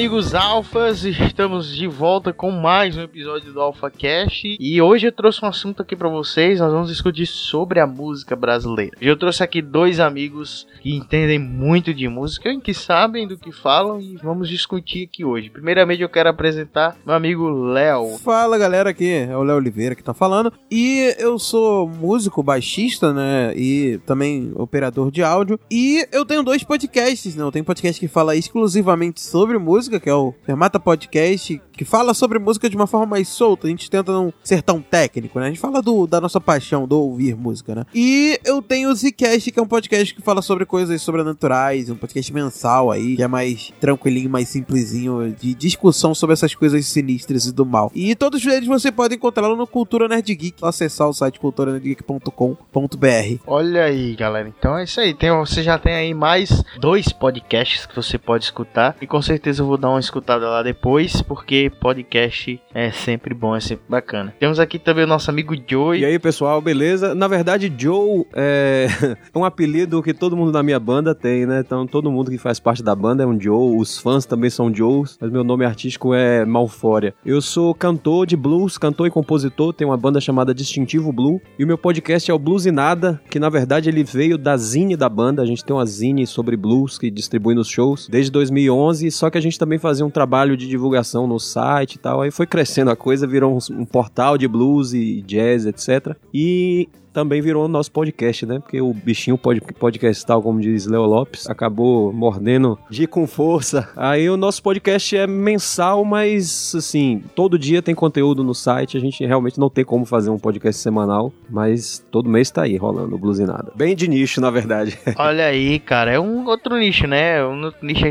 Amigos alfas, estamos de volta com mais um episódio do Alpha Cash e hoje eu trouxe um assunto aqui para vocês. Nós vamos discutir sobre a música brasileira. Eu trouxe aqui dois amigos que entendem muito de música e que sabem do que falam e vamos discutir aqui hoje. Primeiramente, eu quero apresentar meu amigo Léo. Fala galera, aqui é o Léo Oliveira que tá falando. E eu sou músico, baixista, né? E também operador de áudio. E eu tenho dois podcasts, né? Eu tenho um podcast que fala exclusivamente sobre música, que é o Fermata Podcast, que fala sobre música de uma forma mais solta. A gente tenta não ser tão técnico, né? A gente fala do, da nossa paixão, do ouvir música, né? E eu tenho o Zcast, que é um podcast que fala sobre coisas sobrenaturais, um podcast mensal aí, que é mais tranquilinho, mais simplesinho, de discussão sobre essas coisas sinistras e do mal. E todos eles você pode encontrá-lo no Cultura Nerd Geek, acessar o site culturanerdgeek.com.br. Olha aí, galera. Então é isso aí. Tem, você já tem aí mais dois podcasts que você pode escutar. E com certeza eu vou dar uma escutada lá depois, porque podcast é sempre bom, é sempre bacana. Temos aqui também o nosso amigo Joey. E aí, pessoal, beleza? Na verdade, Joe é um apelido que todo mundo da minha banda tem, né? Então, todo mundo que faz parte da banda é um Joe, os fãs também são Joes, mas meu nome artístico é Malfória. Eu sou cantor de blues, cantor e compositor, tenho uma banda chamada Distintivo Blue, e o meu podcast é o Blues e Nada, que na verdade ele veio da zine da banda, a gente tem uma zine sobre blues que distribui nos shows desde 2011, só que a gente também fazia um trabalho de divulgação no site e tal, aí foi crescendo a coisa, virou um, um portal de blues e jazz, etc. E também virou nosso podcast, né? Porque o bichinho pod podcastal, como diz Leo Lopes, acabou mordendo de com força. Aí o nosso podcast é mensal, mas assim, todo dia tem conteúdo no site. A gente realmente não tem como fazer um podcast semanal, mas todo mês tá aí rolando o Blues e Nada. Bem de nicho, na verdade. Olha aí, cara, é um outro nicho, né? Um outro nicho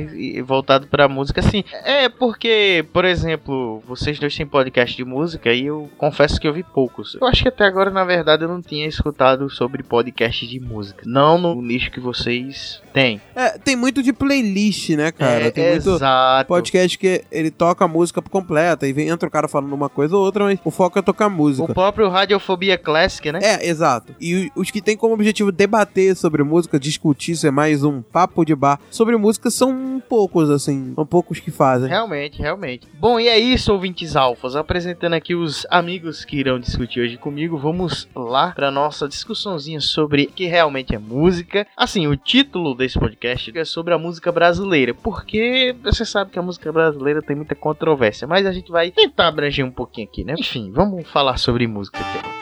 voltado pra música, assim. É porque, por exemplo, vocês dois têm podcast de música e eu confesso que eu vi poucos. Eu acho que até agora, na verdade, eu não tinha escutado sobre podcast de música. Não no nicho que vocês têm. É, tem muito de playlist, né, cara? É, tem muito exato. podcast que ele toca a música completa e vem, entra o cara falando uma coisa ou outra, mas o foco é tocar música. O próprio Radiofobia Classic, né? É, exato. E os que tem como objetivo debater sobre música, discutir, ser mais um papo de bar sobre música, são poucos, assim. São poucos que fazem. Realmente, realmente. Bom, e é isso, ouvintes alfas. Apresentando aqui os amigos que irão discutir hoje comigo, vamos lá para nossa discussãozinha sobre o que realmente é música. Assim, o título desse podcast é sobre a música brasileira, porque você sabe que a música brasileira tem muita controvérsia, mas a gente vai tentar abranger um pouquinho aqui, né? Enfim, vamos falar sobre música aqui.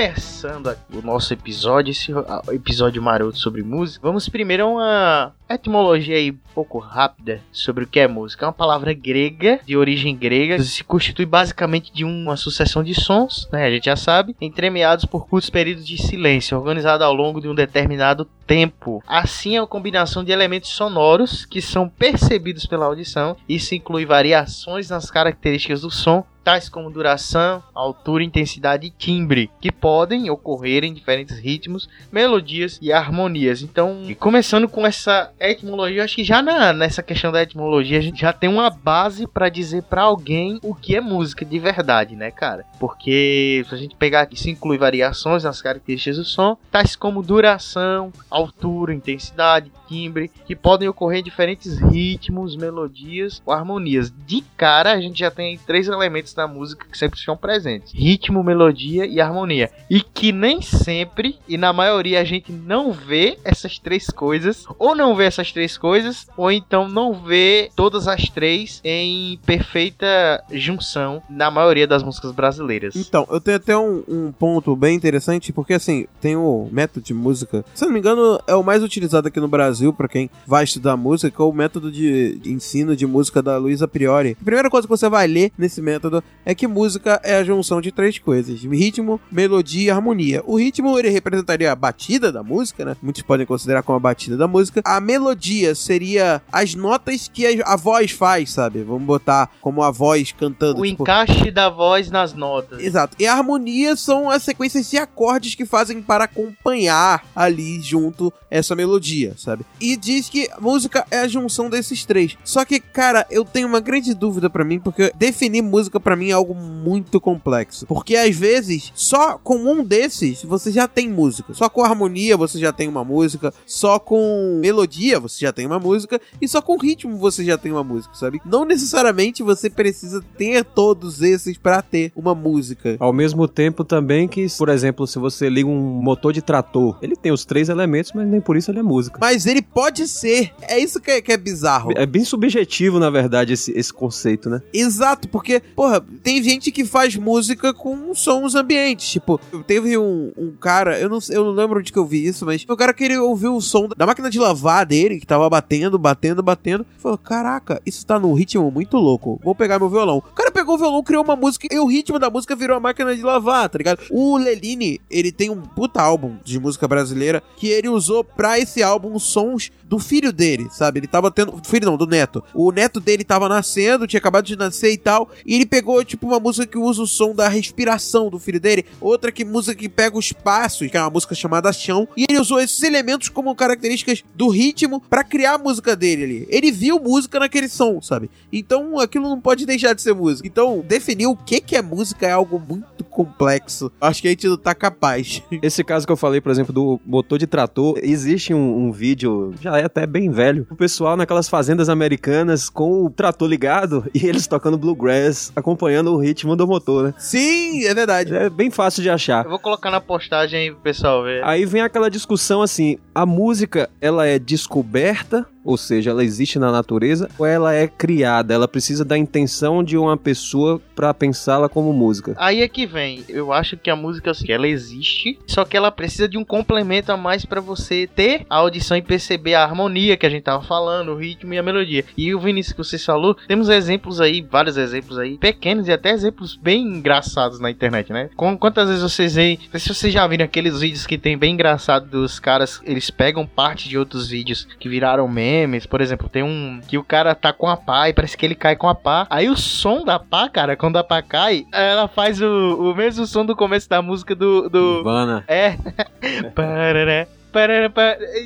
Começando o nosso episódio, esse episódio maroto sobre música, vamos primeiro a uma etimologia aí um pouco rápida sobre o que é música. É uma palavra grega, de origem grega, se constitui basicamente de uma sucessão de sons, né, a gente já sabe, entremeados por curtos períodos de silêncio, organizado ao longo de um determinado tempo. Assim é uma combinação de elementos sonoros que são percebidos pela audição. Isso inclui variações nas características do som, tais como duração, altura, intensidade e timbre, que podem ocorrer em diferentes ritmos, melodias e harmonias. Então, começando com essa etimologia, acho que já na, nessa questão da etimologia a gente já tem uma base para dizer para alguém o que é música de verdade, né, cara? Porque se a gente pegar aqui, isso inclui variações nas características do som, tais como duração, altura, intensidade, timbre, que podem ocorrer diferentes ritmos, melodias ou harmonias. De cara, a gente já tem três elementos da música que sempre estão presentes: ritmo, melodia e harmonia. E que nem sempre, e na maioria, a gente não vê essas três coisas, ou não vê essas três coisas, ou então não vê todas as três em perfeita junção na maioria das músicas brasileiras. Então, eu tenho até um, um ponto bem interessante, porque assim, tem o método de música, se não me engano, é o mais utilizado aqui no Brasil para quem vai estudar música, que é o método de ensino de música da Luísa Priori. A primeira coisa que você vai ler nesse método é que música é a junção de três coisas: ritmo, melodia e harmonia. O ritmo ele representaria a batida da música, né? Muitos podem considerar como a batida da música. A melodia seria as notas que a, a voz faz, sabe? Vamos botar como a voz cantando. O tipo... encaixe da voz nas notas. Exato. E a harmonia são as sequências de acordes que fazem para acompanhar ali junto essa melodia, sabe? E diz que música é a junção desses três. Só que, cara, eu tenho uma grande dúvida para mim, porque definir música para mim é algo muito complexo. Porque às vezes, só com um desses você já tem música. Só com harmonia você já tem uma música. Só com melodia você já tem uma música. E só com ritmo você já tem uma música, sabe? Não necessariamente você precisa ter todos esses para ter uma música. Ao mesmo tempo também que, por exemplo, se você liga um motor de trator, ele tem os três elementos, mas nem por isso ele é música. Mas ele pode ser. É isso que é, que é bizarro. É bem subjetivo, na verdade, esse, esse conceito, né? Exato, porque, porra, tem gente que faz música com sons ambientes. Tipo, teve um, um cara, eu não, eu não lembro onde que eu vi isso, mas o cara que ele ouviu o som da máquina de lavar dele, que tava batendo, batendo, batendo. Falou: Caraca, isso tá num ritmo muito louco. Vou pegar meu violão. O cara pegou o violão, criou uma música e o ritmo da música virou a máquina de lavar, tá ligado? O Leline, ele tem um puta álbum de música brasileira que ele usou pra esse álbum sons do filho dele, sabe? Ele tava tendo. Filho não, do neto. O neto dele tava nascendo, tinha acabado de nascer e tal. E ele pegou, tipo, uma música que usa o som da respiração do filho dele. Outra que música que pega os passos, que é uma música chamada Chão. E ele usou esses elementos como características do ritmo para criar a música dele ali. Ele viu música naquele som, sabe? Então aquilo não pode deixar de ser música. Então, definir o que, que é música é algo muito complexo. Acho que a gente não tá capaz. Esse caso que eu falei, por exemplo, do motor de trator, existe um, um vídeo, já é até bem velho, o pessoal naquelas fazendas americanas com o trator ligado e eles tocando bluegrass, acompanhando o ritmo do motor, né? Sim, é verdade. É bem fácil de achar. Eu vou colocar na postagem aí pro pessoal ver. Aí vem aquela discussão assim, a música, ela é descoberta ou seja, ela existe na natureza ou ela é criada? Ela precisa da intenção de uma pessoa para pensá-la como música. Aí é que vem. Eu acho que a música assim, ela existe, só que ela precisa de um complemento a mais para você ter a audição e perceber a harmonia que a gente tava falando, o ritmo e a melodia. E o Vinícius que você falou, temos exemplos aí, vários exemplos aí, pequenos e até exemplos bem engraçados na internet, né? Quantas vezes vocês veem, se vocês já viram aqueles vídeos que tem bem engraçado dos caras, eles pegam parte de outros vídeos que viraram memes, por exemplo, tem um que o cara tá com a pá e parece que ele cai com a pá. Aí o som da pá, cara, quando a pá cai, ela faz o, o mesmo som do começo da música do. do... Nirvana. É. Parará.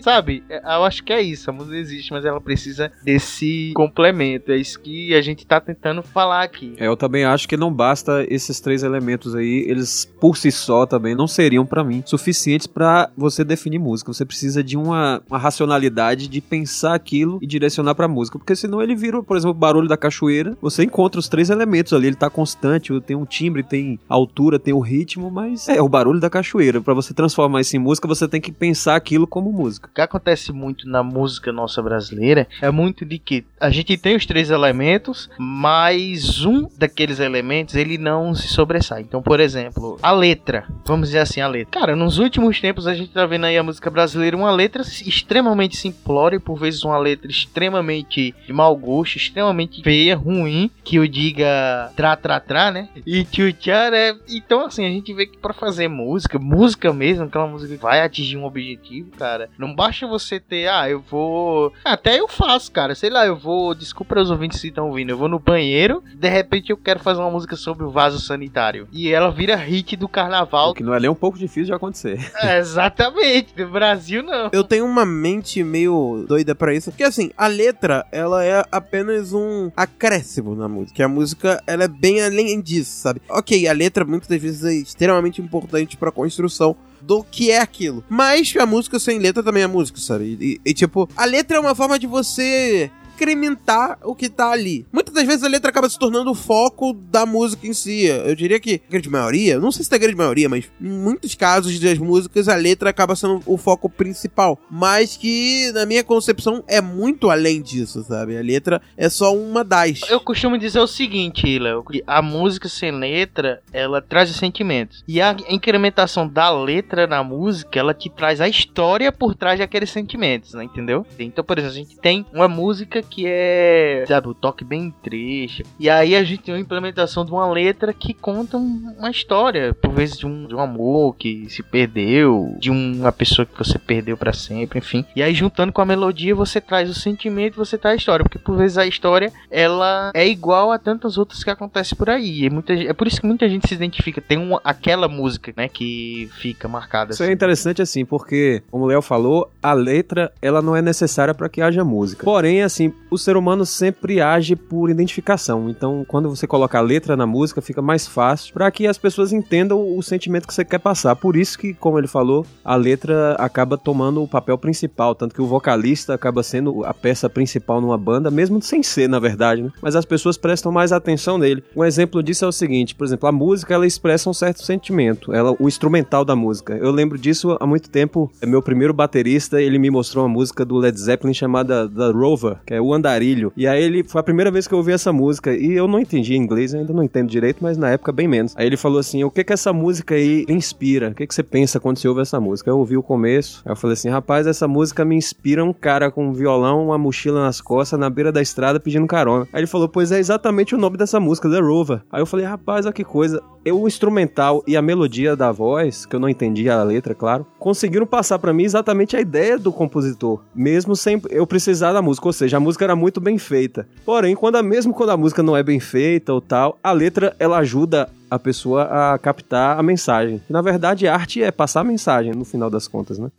Sabe, eu acho que é isso. A música existe, mas ela precisa desse complemento. É isso que a gente tá tentando falar aqui. É, eu também acho que não basta esses três elementos aí, eles por si só também não seriam pra mim suficientes pra você definir música. Você precisa de uma, uma racionalidade de pensar aquilo e direcionar pra música, porque senão ele vira, por exemplo, o barulho da cachoeira. Você encontra os três elementos ali, ele tá constante, tem um timbre, tem altura, tem o ritmo, mas é o barulho da cachoeira. Pra você transformar isso em música, você tem que pensar aquilo como música. O que acontece muito na música nossa brasileira é muito de que a gente tem os três elementos, mas um daqueles elementos ele não se sobressai. Então, por exemplo, a letra, vamos dizer assim, a letra. Cara, nos últimos tempos a gente tá vendo aí a música brasileira uma letra extremamente simplória por vezes uma letra extremamente de mau gosto, extremamente feia, ruim, que o diga tra tra tra, né? E tchutchar é. Então, assim, a gente vê que pra fazer música, música mesmo, aquela música que vai atingir um objetivo, cara, não basta você ter, ah, eu vou. Até eu faço, cara, sei lá, eu vou. Desculpa os ouvintes que estão ouvindo, eu vou no banheiro, de repente eu quero fazer uma música sobre o vaso sanitário. E ela vira hit do carnaval. O que não é nem um pouco difícil de acontecer. É, exatamente, no Brasil não. Eu tenho uma mente meio doida pra isso. Porque assim, a letra, ela é apenas um acréscimo na música. A música, ela é bem além disso, sabe? Ok, a letra muitas das vezes é extremamente importante pra construção do que é aquilo. Mas a música sem letra também é música, sabe? E, e, tipo, a letra é uma forma de você incrementar o que tá ali. Muitas das vezes a letra acaba se tornando o foco da música em si. Eu diria que a grande maioria, não sei se é a grande maioria, mas em muitos casos das músicas a letra acaba sendo o foco principal. Mas que, na minha concepção, é muito além disso, sabe? A letra é só uma das. Eu costumo dizer o seguinte, Léo, a música sem letra, ela traz os sentimentos. E a incrementação da letra na música, ela te traz a história por trás daqueles sentimentos, né? Entendeu? Então, por exemplo, a gente tem uma música que é, sabe, o toque bem triste. E aí a gente tem uma implementação de uma letra que conta uma história, por vezes de um, de um amor que se perdeu, de uma pessoa que você perdeu para sempre, enfim. E aí juntando com a melodia, você traz o sentimento, você traz a história, porque por vezes a história ela é igual a tantas outras que acontecem por aí. E muita, é por isso que muita gente se identifica. Tem uma, aquela música, né, que fica marcada. Isso é interessante assim, porque, como o Léo falou, a letra ela não é necessária para que haja música. Porém, assim, o ser humano sempre age por identificação. Então, quando você coloca a letra na música, fica mais fácil para que as pessoas entendam o sentimento que você quer passar. Por isso que, como ele falou, a letra acaba tomando o papel principal, tanto que o vocalista acaba sendo a peça principal numa banda, mesmo sem ser, na verdade, né? Mas as pessoas prestam mais atenção nele. Um exemplo disso é o seguinte, por exemplo, a música ela expressa um certo sentimento, ela o instrumental da música. Eu lembro disso há muito tempo. Meu primeiro baterista, ele me mostrou uma música do Led Zeppelin chamada The Rover, que é o Andarilho. E aí ele foi a primeira vez que eu ouvi essa música e eu não entendi inglês, ainda não entendo direito, mas na época bem menos. Aí ele falou assim: "O que que essa música aí inspira? O que que você pensa quando você ouve essa música?" Eu ouvi o começo. Aí eu falei assim: "Rapaz, essa música me inspira um cara com um violão, uma mochila nas costas, na beira da estrada pedindo carona." Aí ele falou: "Pois é exatamente o nome dessa música, The Rover." Aí eu falei: "Rapaz, olha que coisa. O instrumental e a melodia da voz, que eu não entendi a letra, claro, conseguiram passar para mim exatamente a ideia do compositor, mesmo sem eu precisar da música, ou seja, a música era muito bem feita. Porém, quando a, mesmo quando a música não é bem feita ou tal, a letra ela ajuda a pessoa a captar a mensagem. Na verdade, arte é passar a mensagem no final das contas, né?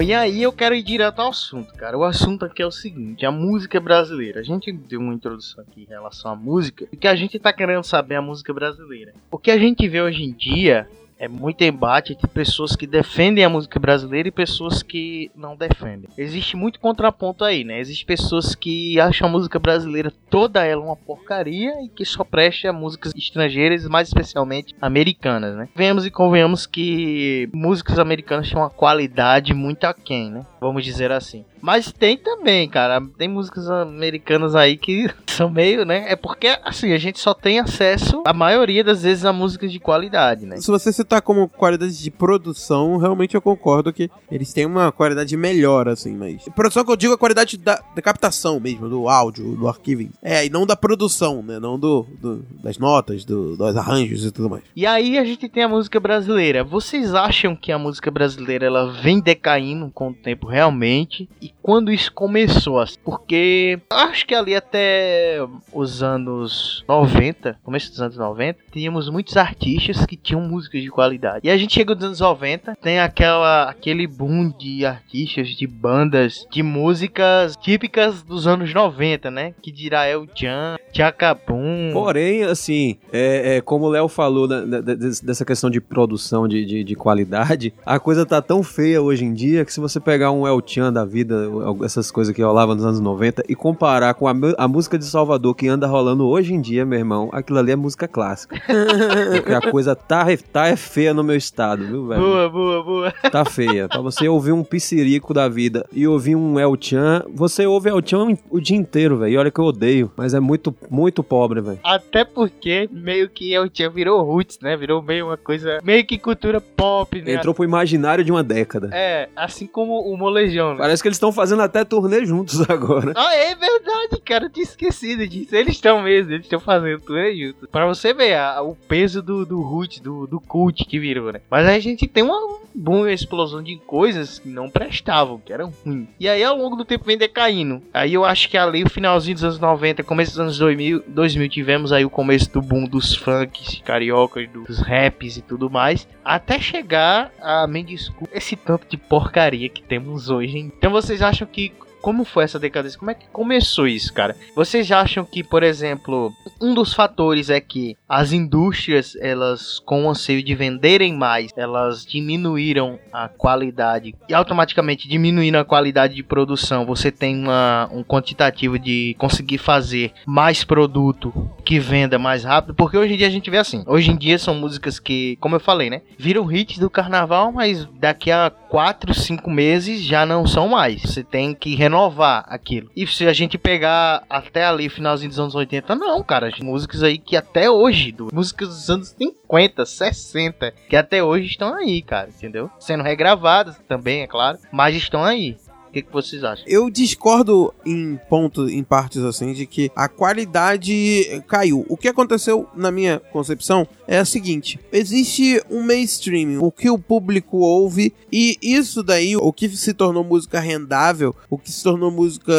E aí eu quero ir direto ao assunto, cara. O assunto aqui é o seguinte: a música brasileira. A gente deu uma introdução aqui em relação à música, e que a gente tá querendo saber a música brasileira. O que a gente vê hoje em dia é muito embate entre pessoas que defendem a música brasileira e pessoas que não defendem. Existe muito contraponto aí, né? Existem pessoas que acham a música brasileira toda ela uma porcaria e que só presta músicas estrangeiras, mais especialmente americanas, né? Venhamos e convenhamos que músicas americanas têm uma qualidade muito aquém, né? Vamos dizer assim. Mas tem também, cara. Tem músicas americanas aí que são meio, né? É porque, assim, a gente só tem acesso, a maioria das vezes, a músicas de qualidade, né? Se você citar como qualidade de produção, realmente eu concordo que eles têm uma qualidade melhor, assim, mas. Produção que eu digo é a qualidade da, da captação mesmo, do áudio, do arquivo. É, e não da produção, né? Não do, do das notas, do, dos arranjos e tudo mais. E aí a gente tem a música brasileira. Vocês acham que a música brasileira ela vem decaindo com o tempo realmente? E quando isso começou? assim? Porque acho que ali até os anos 90, começo dos anos 90, tínhamos muitos artistas que tinham músicas de qualidade. E a gente chega nos anos 90, tem aquela aquele boom de artistas, de bandas, de músicas típicas dos anos 90, né? Que dirá El Chan, Tchacabum. Porém, assim, é, é, como o Léo falou da- da- dessa questão de produção de, de, de qualidade, a coisa tá tão feia hoje em dia que se você pegar um El Chan da vida, essas coisas que rolavam nos anos 90, e comparar com a, a música de Salvador que anda rolando hoje em dia, meu irmão, aquilo ali é música clássica. Porque a coisa tá, tá é feia no meu estado, viu, velho? Boa, boa, boa. Tá feia. Pra você ouvir um piscirico da vida e ouvir um El Chan, você ouve El Chan o dia inteiro, velho. E olha que eu odeio, mas é muito, muito pobre, velho. Até porque meio que El Chan virou roots, né? Virou meio uma coisa, meio que cultura pop, né? Entrou pro imaginário de uma década. É, assim como o Molejão, né? Parece que eles estão fazendo até turnê juntos agora. Ah, é verdade, cara, eu tinha esquecido disso. Eles estão mesmo, eles estão fazendo tudo aí junto. Pra você ver a- o peso do, do root, do, do cult que virou, né? Mas a gente tem uma boa explosão de coisas que não prestavam, que eram ruins. E aí ao longo do tempo vem decaindo. Aí eu acho que ali o finalzinho dos anos 90, começo dos anos 2000, 2000 tivemos aí o começo do boom dos funks cariocas, dos raps e tudo mais. Até chegar a, me desculpa, esse tanto de porcaria que temos hoje. hein? Então vocês acham que como foi essa decadência? Como é que começou isso, cara? Vocês acham que, por exemplo, um dos fatores é que as indústrias, elas, com o anseio de venderem mais, elas diminuíram a qualidade e automaticamente diminuindo a qualidade de produção, você tem uma, um quantitativo de conseguir fazer mais produto que venda mais rápido, porque hoje em dia a gente vê assim, hoje em dia são músicas que, como eu falei, né, viram hits do carnaval, mas daqui a 4, 5 meses já não são mais. Você tem que renovar aquilo. E se a gente pegar até ali, finalzinho dos anos 80, não, cara. Músicas aí que até hoje, do, músicas dos anos 50, 60, que até hoje estão aí, cara, entendeu? Sendo regravadas também, é claro, mas estão aí. O que, que vocês acham? Eu discordo em pontos, em partes assim, de que a qualidade caiu. O que aconteceu, na minha concepção, é a seguinte: existe um mainstream, o que o público ouve, e isso daí, o que se tornou música rendável, o que se tornou música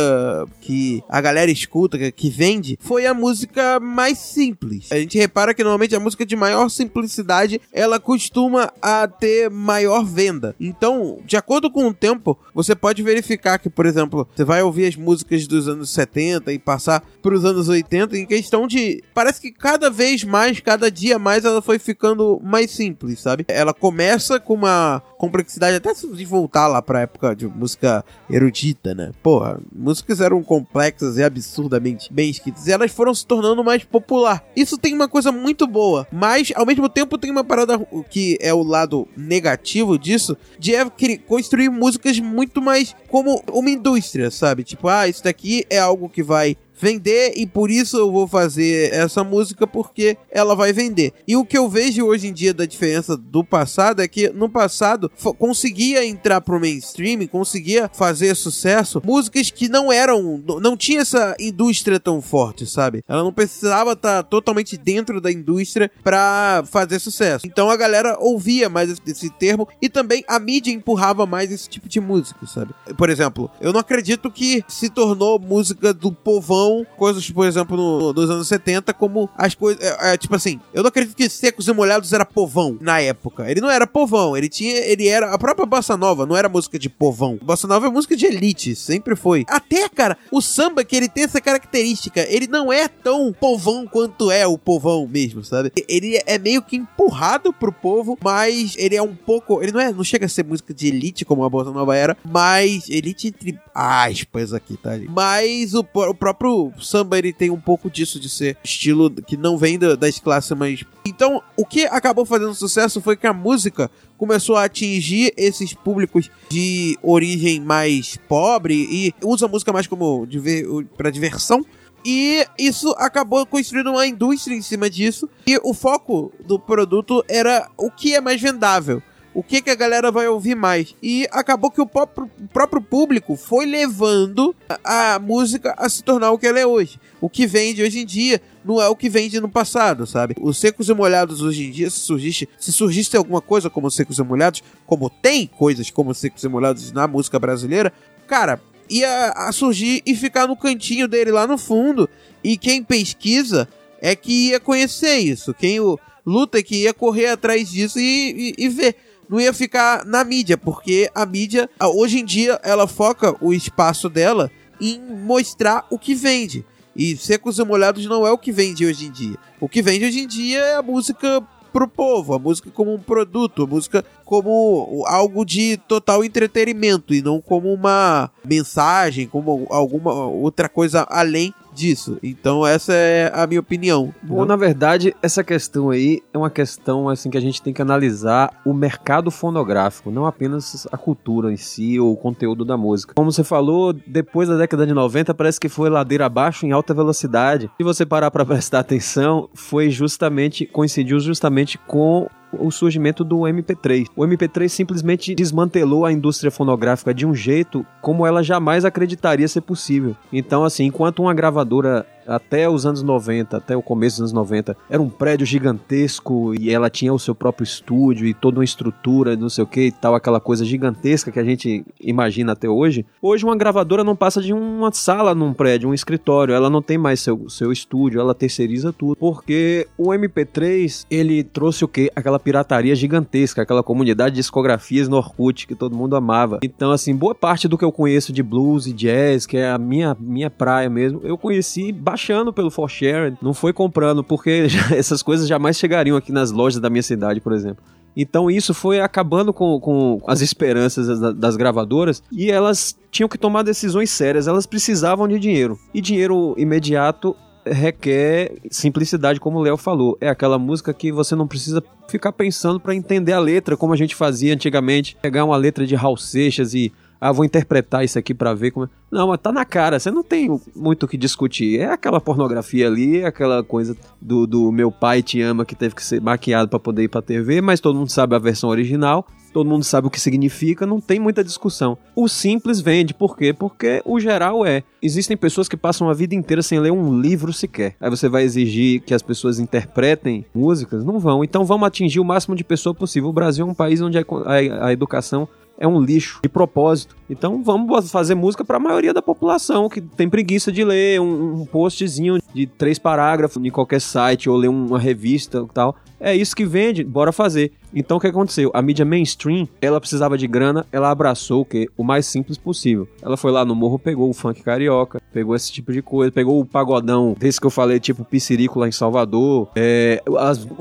que a galera escuta, que vende, foi a música mais simples. A gente repara que normalmente a música de maior simplicidade ela costuma a ter maior venda. Então, de acordo com o tempo, você pode verificar que, por exemplo, você vai ouvir as músicas dos anos 70 e passar para os anos 80 em questão de. Parece que cada vez mais, cada dia mais, ela foi ficando mais simples, sabe? Ela começa com uma complexidade, até se voltar lá pra época de música erudita, né? Porra, músicas eram complexas e absurdamente bem escritas e elas foram se tornando mais popular. Isso tem uma coisa muito boa, mas ao mesmo tempo tem uma parada que é o lado negativo disso, de é construir músicas muito mais como uma indústria, sabe? Tipo, ah, isso daqui é algo que vai vender e por isso eu vou fazer essa música porque ela vai vender. E o que eu vejo hoje em dia da diferença do passado é que no passado conseguia entrar pro mainstream, conseguia fazer sucesso, músicas que não eram, não tinha essa indústria tão forte, sabe? Ela não precisava estar tá totalmente dentro da indústria para fazer sucesso. Então a galera ouvia mais esse termo e também a mídia empurrava mais esse tipo de música, sabe? Por exemplo, eu não acredito que se tornou música do povão coisas, por exemplo, no, nos anos 70, como as coisas. É, é, tipo assim, eu não acredito que Secos e Molhados era povão na época. Ele não era povão, ele tinha. Ele era. A própria Bossa Nova não era música de povão. Bossa Nova é música de elite, sempre foi. Até, cara, o samba que ele tem essa característica, ele não é tão povão quanto é o povão mesmo, sabe? Ele é meio que empurrado pro povo, mas ele é um pouco. Ele não é. Não chega a ser música de elite como a Bossa Nova era, mas elite entre aspas aqui, tá? Mas o, o próprio o samba ele tem um pouco disso de ser estilo que não vem da, das classes mais. Então, o que acabou fazendo sucesso foi que a música começou a atingir esses públicos de origem mais pobre e usa a música mais como diver, para diversão. E isso acabou construindo uma indústria em cima disso. E o foco do produto era o que é mais vendável o que, que a galera vai ouvir mais. E acabou que o próprio, o próprio público foi levando a, a, música a se tornar o que ela é hoje. O que vende hoje em dia não é o que vende no passado, sabe? Os secos e molhados hoje em dia, se surgisse, se surgisse alguma coisa como secos e molhados, como tem coisas como secos e molhados na música brasileira, cara, ia a surgir e ficar no cantinho dele lá no fundo. E quem pesquisa é que ia conhecer isso. Quem o luta é que ia correr atrás disso e, e, e ver não ia ficar na mídia, porque a mídia, hoje em dia, ela foca o espaço dela em mostrar o que vende. E Secos e Molhados não é o que vende hoje em dia. O que vende hoje em dia é a música pro povo, a música como um produto, a música como algo de total entretenimento e não como uma mensagem, como alguma outra coisa além disso. Então essa é a minha opinião. Bom, na verdade, essa questão aí é uma questão assim que a gente tem que analisar o mercado fonográfico, não apenas a cultura em si ou o conteúdo da música. Como você falou, depois da década de 90 parece que foi ladeira abaixo em alta velocidade. Se você parar para prestar atenção, foi justamente coincidiu justamente com o surgimento do MP3. O MP3 simplesmente desmantelou a indústria fonográfica de um jeito como ela jamais acreditaria ser possível. Então, assim, enquanto uma gravadora até os anos 90, até o começo dos anos 90, era um prédio gigantesco e ela tinha o seu próprio estúdio e toda uma estrutura, não sei o que e tal, aquela coisa gigantesca que a gente imagina até hoje. Hoje uma gravadora não passa de uma sala num prédio, um escritório, ela não tem mais seu, seu estúdio, ela terceiriza tudo. Porque o MP3, ele trouxe o que? Aquela pirataria gigantesca, aquela comunidade de discografias no Orkut que todo mundo amava. Então, assim, boa parte do que eu conheço de blues e jazz, que é a minha, minha praia mesmo, eu conheci baixando pelo For Sharing, não foi comprando, porque essas coisas jamais chegariam aqui nas lojas da minha cidade, por exemplo. Então isso foi acabando com, com as esperanças das, das, gravadoras e elas tinham que tomar decisões sérias, elas precisavam de dinheiro. E dinheiro imediato requer simplicidade, como o Léo falou. É aquela música que você não precisa ficar pensando para entender a letra, como a gente fazia antigamente. Pegar uma letra de Raul Seixas e ah, vou interpretar isso aqui para ver como. É. Não, mas tá na cara, você não tem muito o que discutir. É aquela pornografia ali, é aquela coisa do, do meu pai te ama que teve que ser maquiado para poder ir pra TV, mas todo mundo sabe a versão original, todo mundo sabe o que significa, não tem muita discussão. O simples vende, por quê? Porque o geral é. Existem pessoas que passam a vida inteira sem ler um livro sequer. Aí você vai exigir que as pessoas interpretem músicas? Não vão. Então vamos atingir o máximo de pessoa possível. O Brasil é um país onde a, educação é um lixo de propósito. Então vamos fazer música para a maioria da população que tem preguiça de ler um, um postzinho de três parágrafos em qualquer site ou ler uma revista e tal. É isso que vende, bora fazer. Então o que aconteceu? A mídia mainstream, ela precisava de grana, ela abraçou o que? O mais simples possível. Ela foi lá no morro, pegou o funk carioca, pegou esse tipo de coisa, pegou o pagodão desse que eu falei, tipo Piscirico lá em Salvador. É,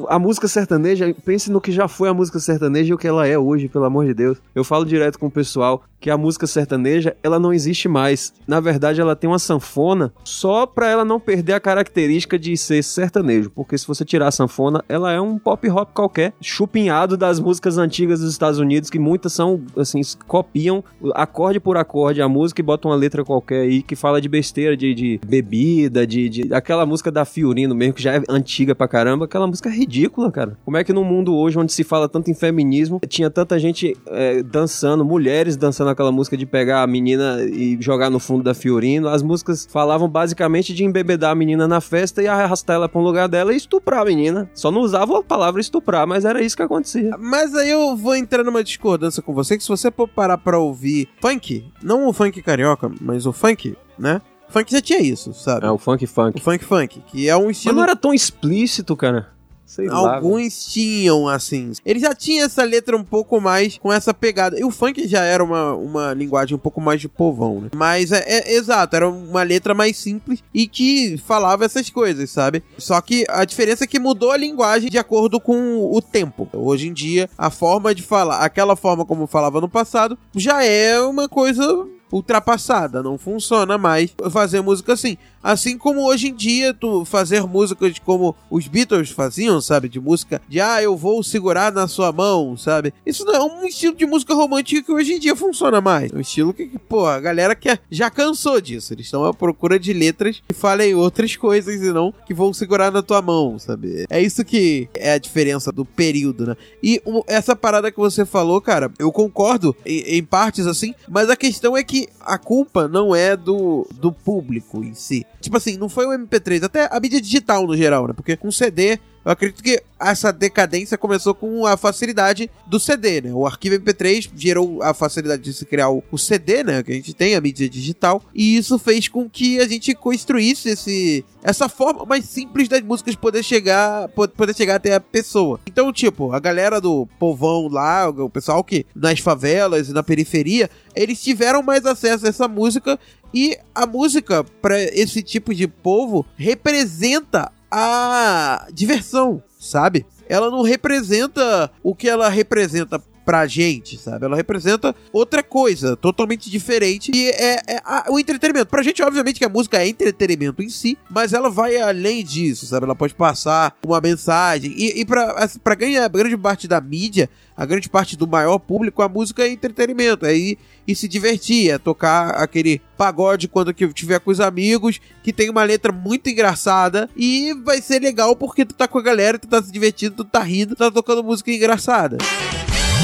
a, música sertaneja, pense no que já foi a música sertaneja e o que ela é hoje, pelo amor de Deus. Eu falo direto com o pessoal que a música sertaneja, ela não existe mais. Na verdade, ela tem uma sanfona só pra ela não perder a característica de ser sertanejo, porque se você tirar a sanfona, ela é um pop rock qualquer, chupinhado das músicas antigas dos Estados Unidos, que muitas são, assim, copiam acorde por acorde a música e botam uma letra qualquer aí que fala de besteira, de, de bebida, de, de, aquela música da Fiorino mesmo, que já é antiga pra caramba, aquela música é ridícula, cara. Como é que no mundo hoje, onde se fala tanto em feminismo, tinha tanta gente é, dançando, mulheres dançando aquela música de pegar a menina e jogar no fundo da Fiorino, as músicas falavam basicamente de embebedar a menina na festa e arrastar ela pra um lugar dela e estuprar a menina. Só não usava a palavra estuprar, mas era isso que acontecia acontecia. Mas aí eu vou entrar numa discordância com você, que se você for parar pra ouvir funk, não o funk carioca, mas o funk, né? Funk já tinha isso, sabe? É, o funk funk. O funk funk, que é um estilo... Mas não era tão explícito, cara. Sei Alguns lá, tinham, assim. Ele já tinha essa letra um pouco mais com essa pegada. E o funk já era uma, uma linguagem um pouco mais de povão, né? Mas é, é exato, era uma letra mais simples e que falava essas coisas, sabe? Só que a diferença é que mudou a linguagem de acordo com o tempo. Hoje em dia, a forma de falar, aquela forma como falava no passado, já é uma coisa ultrapassada, não funciona mais fazer música assim. Assim como hoje em dia tu fazer músicas como os Beatles faziam, sabe? De música de ah, eu vou segurar na sua mão, sabe? Isso não é um estilo de música romântica que hoje em dia funciona mais. É um estilo que, pô, a galera que já cansou disso. Eles estão à procura de letras que falem outras coisas e não que vão segurar na tua mão, sabe? É isso que é a diferença do período, né? E essa parada que você falou, cara, eu concordo em, em partes assim, mas a questão é que a culpa não é do, do público em si. Tipo assim, não foi o MP3, até a mídia digital no geral, né? Porque com CD eu acredito que essa decadência começou com a facilidade do CD, né? O arquivo MP3 gerou a facilidade de se criar o, CD, né? Que a gente tem, a mídia digital. E isso fez com que a gente construísse esse, essa forma mais simples das músicas poder chegar, poder chegar até a pessoa. Então, tipo, a galera do povão lá, o pessoal que nas favelas e na periferia, eles tiveram mais acesso a essa música e a música para esse tipo de povo representa a diversão, sabe? Ela não representa o que ela representa pra gente, sabe? Ela representa outra coisa, totalmente diferente. E é, é a, o entretenimento. Pra gente, obviamente, que a música é entretenimento em si, mas ela vai além disso, sabe? Ela pode passar uma mensagem. E, e pra, pra ganhar grande parte da mídia, a grande parte do maior público, a música é entretenimento. É ir e se divertir, é tocar aquele pagode quando que tiver com os amigos, que tem uma letra muito engraçada e vai ser legal porque tu tá com a galera, tu tá se divertindo, tu tá rindo, tu tá tocando música engraçada.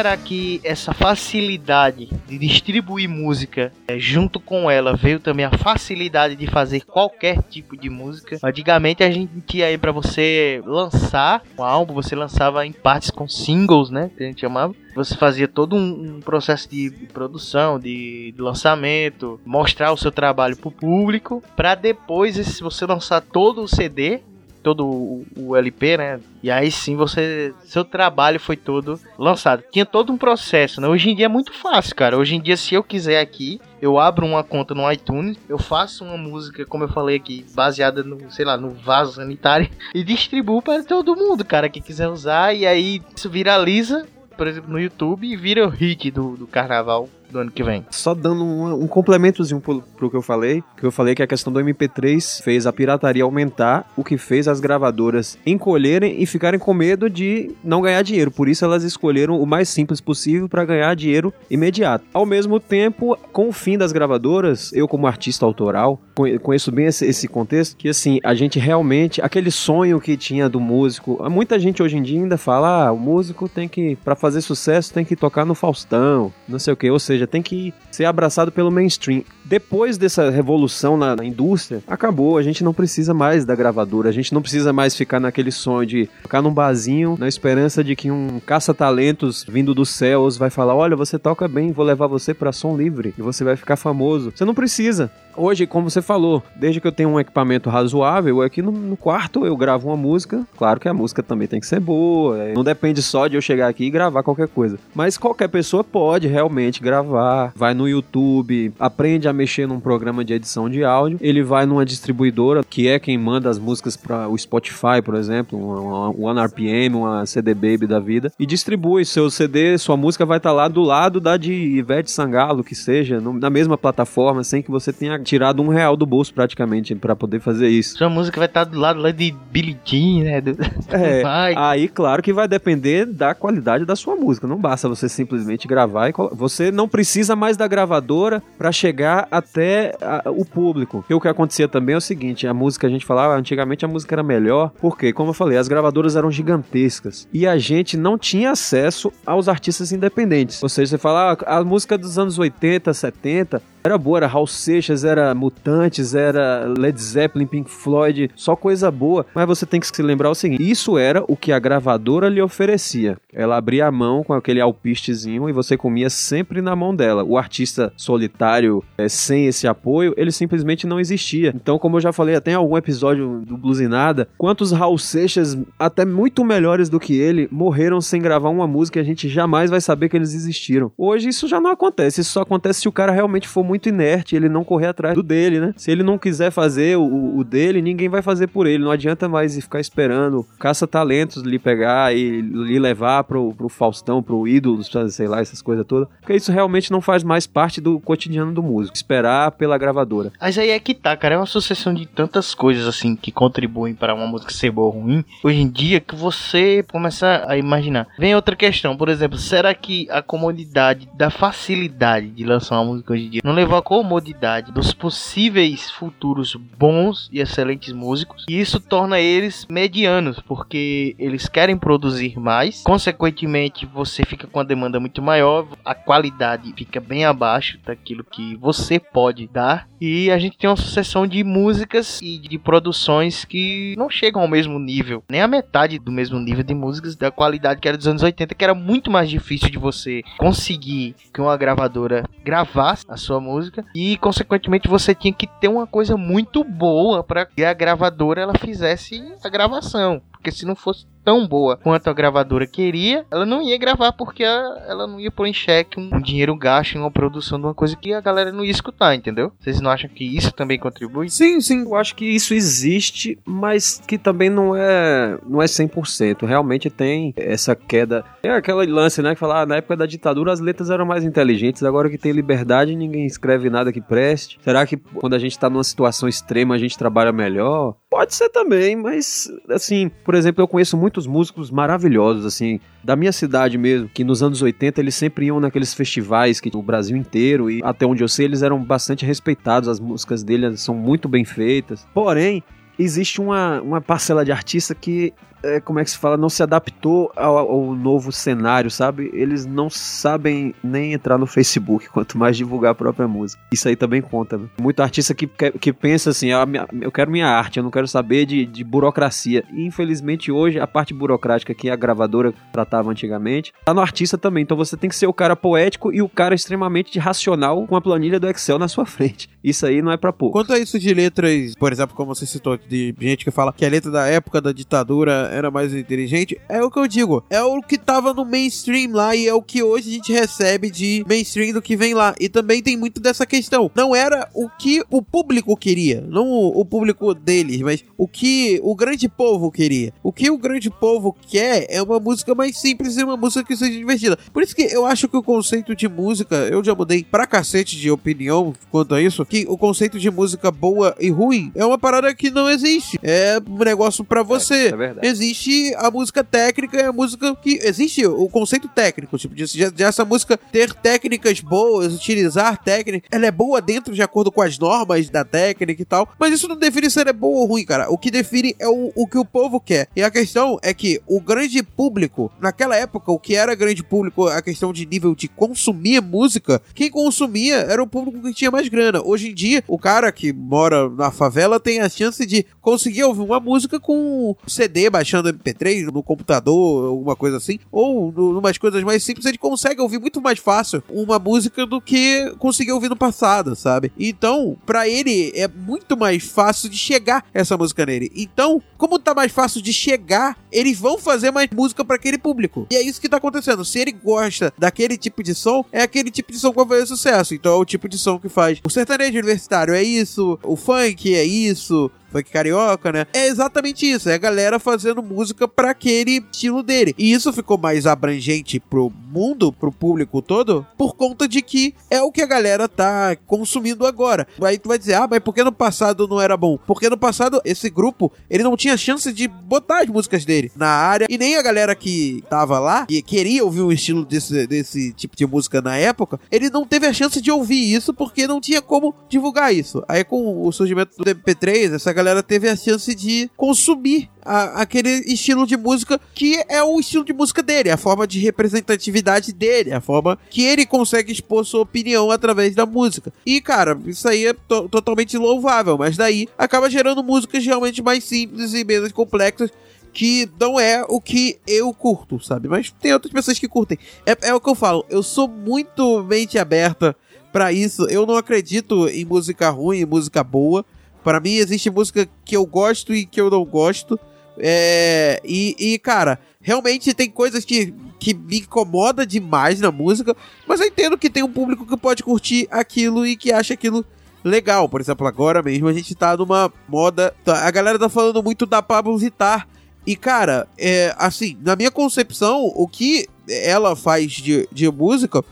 Será que essa facilidade de distribuir música, é, junto com ela, veio também a facilidade de fazer qualquer tipo de música? Antigamente a gente tinha aí para você lançar um álbum, você lançava em partes com singles, né? Que a gente chamava. Você fazia todo um, um processo de produção, de, de, lançamento, mostrar o seu trabalho pro público, para depois, se você lançar todo o CD, todo o, o, LP, né? E aí sim você. Seu trabalho foi todo lançado. Tinha todo um processo, né? Hoje em dia é muito fácil, cara. Hoje em dia, se eu quiser aqui, eu abro uma conta no iTunes, eu faço uma música, como eu falei aqui, baseada no, sei lá, no vaso sanitário, e distribuo para todo mundo, cara, que quiser usar. E aí isso viraliza, por exemplo, no YouTube e vira o hit do, do carnaval do ano que vem. Só dando um, um complementozinho pro, pro que eu falei, que eu falei que a questão do MP3 fez a pirataria aumentar, o que fez as gravadoras encolherem e ficarem com medo de não ganhar dinheiro. Por isso elas escolheram o mais simples possível para ganhar dinheiro imediato. Ao mesmo tempo, com o fim das gravadoras, eu como artista autoral, conheço bem esse, esse contexto, que assim, a gente realmente, aquele sonho que tinha do músico, muita gente hoje em dia ainda fala, ah, o músico tem que, para fazer sucesso, tem que tocar no Faustão, não sei o que, ou seja, seja, tem que ser abraçado pelo mainstream. Depois dessa revolução na, na, indústria, acabou. A gente não precisa mais da gravadora, a gente não precisa mais ficar naquele sonho de ficar num barzinho na esperança de que um caça-talentos vindo dos céus vai falar: Olha, você toca bem, vou levar você para som livre e você vai ficar famoso. Você não precisa. Hoje, como você falou, desde que eu tenho um equipamento razoável, aqui no, no quarto eu gravo uma música. Claro que a música também tem que ser boa, é, não depende só de eu chegar aqui e gravar qualquer coisa. Mas qualquer pessoa pode realmente gravar, vai no YouTube, aprende a mexer num programa de edição de áudio, ele vai numa distribuidora, que é quem manda as músicas para o Spotify, por exemplo, um One RPM, uma CD Baby da vida, e distribui seu CD, sua música vai estar tá lá do lado da de Ivete Sangalo, que seja, no, na mesma plataforma, sem que você tenha tirado um real do bolso praticamente para poder fazer isso. Sua música vai estar tá do lado lá de Billie Jean, né? Do... É, aí claro que vai depender da qualidade da sua música, não basta você simplesmente gravar e você não precisa mais da gravadora para chegar até a, o público. E o que acontecia também é o seguinte, a música a gente falava, antigamente a música era melhor, porque como eu falei, as gravadoras eram gigantescas e a gente não tinha acesso aos artistas independentes. Ou seja, você fala, ah, a música dos anos 80, 70 era boa, era Raul Seixas, era Mutantes, era Led Zeppelin, Pink Floyd, só coisa boa. Mas você tem que se lembrar o seguinte: isso era o que a gravadora lhe oferecia. Ela abria a mão com aquele alpistezinho e você comia sempre na mão dela. O artista solitário, é, sem esse apoio, ele simplesmente não existia. Então, como eu já falei, até em algum episódio do Blusinada, quantos Raul Seixas, até muito melhores do que ele, morreram sem gravar uma música e a gente jamais vai saber que eles existiram. Hoje isso já não acontece. Isso só acontece se o cara realmente for muito inerte, ele não correr atrás do dele, né? Se ele não quiser fazer o, o dele, ninguém vai fazer por ele. Não adianta mais ficar esperando caça-talentos lhe pegar e lhe levar pro, pro Faustão, pro ídolo, sei lá, essas coisas todas. Porque isso realmente não faz mais parte do cotidiano do músico. Esperar pela gravadora. Mas aí é que tá, cara. É uma sucessão de tantas coisas, assim, que contribuem para uma música ser boa ou ruim. Hoje em dia, que você começa a imaginar. Vem outra questão, por exemplo, será que a comodidade da facilidade de lançar uma música hoje em dia não levou a comodidade dos possíveis futuros bons e excelentes músicos, e isso torna eles medianos, porque eles querem produzir mais, consequentemente você fica com a demanda muito maior, a qualidade fica bem abaixo daquilo que você pode dar, e a gente tem uma sucessão de músicas e de produções que não chegam ao mesmo nível, nem a metade do mesmo nível de músicas da qualidade que era dos anos 80, que era muito mais difícil de você conseguir que uma gravadora gravasse a sua música. E consequentemente você tinha que ter uma coisa muito boa para que a gravadora ela fizesse a gravação, porque se não fosse tão boa quanto a gravadora queria, ela não ia gravar porque ela não ia pôr em xeque um dinheiro gasto em uma produção de uma coisa que a galera não ia escutar, entendeu? Vocês não acham que isso também contribui? Sim, sim, eu acho que isso existe, mas que também não é não é 100%. Realmente tem essa queda. É aquela lance, né, que falar, ah, na época da ditadura as letras eram mais inteligentes, agora que tem liberdade ninguém escreve nada que preste. Será que quando a gente tá numa situação extrema a gente trabalha melhor? Pode ser também, mas assim, por exemplo, eu conheço muitos músicos maravilhosos, assim, da minha cidade mesmo, que nos anos 80 eles sempre iam naqueles festivais que no Brasil inteiro e até onde eu sei eles eram bastante respeitados, as músicas dele são muito bem feitas. Porém, existe uma, uma parcela de artista que é, como é que se fala, não se adaptou ao, ao novo cenário, sabe? Eles não sabem nem entrar no Facebook, quanto mais divulgar a própria música. Isso aí também conta, né? Muito artista que, que, que pensa assim, ah, minha- eu quero minha arte, eu não quero saber de, de burocracia. E infelizmente hoje a parte burocrática que a gravadora tratava antigamente, tá no artista também. Então você tem que ser o cara poético e o cara extremamente racional com a planilha do Excel na sua frente. Isso aí não é pra pouco. Quanto a isso de letras, por exemplo, como você citou, de gente que fala que a letra da época da ditadura era mais inteligente, é o que eu digo. É o que tava no mainstream lá e é o que hoje a gente recebe de mainstream do que vem lá. E também tem muito dessa questão. Não era o que o público queria, não o, o público deles, mas o que o grande povo queria. O que o grande povo quer é uma música mais simples e uma música que seja divertida. Por isso que eu acho que o conceito de música, eu já mudei pra cacete de opinião quanto a isso, que o conceito de música boa e ruim é uma parada que não existe. É um negócio pra você. é verdade. Existe a música técnica e a música que. Existe o conceito técnico, tipo, de, de- essa música ter técnicas boas, utilizar técnica. Ela é boa dentro de acordo com as normas da técnica e tal. Mas isso não define se ela é boa ou ruim, cara. O que define é o, o que o povo quer. E a questão é que o grande público, naquela época, o que era grande público, a questão de nível de consumir música, quem consumia era o público que tinha mais grana. Hoje em dia, o cara que mora na favela tem a chance de conseguir ouvir uma música com CD, baixando MP3 no computador, alguma coisa assim, ou numas coisas mais simples, ele consegue ouvir muito mais fácil uma música do que conseguir ouvir no passado, sabe? Então, pra ele é muito mais fácil de chegar essa música nele. Então, como tá mais fácil de chegar, eles vão fazer mais música pra aquele público. E é isso que tá acontecendo. Se ele gosta daquele tipo de som, é aquele tipo de som que vai fazer sucesso. Então é o tipo de som que faz. O sertanejo universitário é isso, o funk é isso, funk carioca, né? É exatamente isso. É a galera fazendo música pra aquele estilo dele. E isso ficou mais abrangente pro mundo, pro público todo, por conta de que é o que a galera tá consumindo agora. Aí tu vai dizer, ah, mas por que no passado não era bom? Porque no passado esse grupo, ele não tinha chance de botar as músicas dele na área e nem a galera que tava lá e queria ouvir um estilo desse, desse tipo de música na época, ele não teve a chance de ouvir isso porque não tinha como divulgar isso. Aí com o surgimento do MP3, essa galera teve a chance de consumir a- aquele estilo de música que é o estilo de música dele, a forma de representatividade dele, a forma que ele consegue expor sua opinião através da música. E, cara, isso aí é to- totalmente louvável, mas daí acaba gerando músicas realmente mais simples e menos complexas. Que não é o que eu curto, sabe? Mas tem outras pessoas que curtem. É, é o que eu falo, eu sou muito mente aberta pra isso. Eu não acredito em música ruim, em música boa. Pra mim, existe música que eu gosto e que eu não gosto. É, e, e, cara, realmente tem coisas que, que me incomoda demais na música, mas eu entendo que tem um público que pode curtir aquilo e que acha aquilo legal. Por exemplo, agora mesmo a gente tá numa moda. tá- A galera tá falando muito da Pablo Vittar. E, cara, é, assim, na minha concepção, o que ela faz de, de música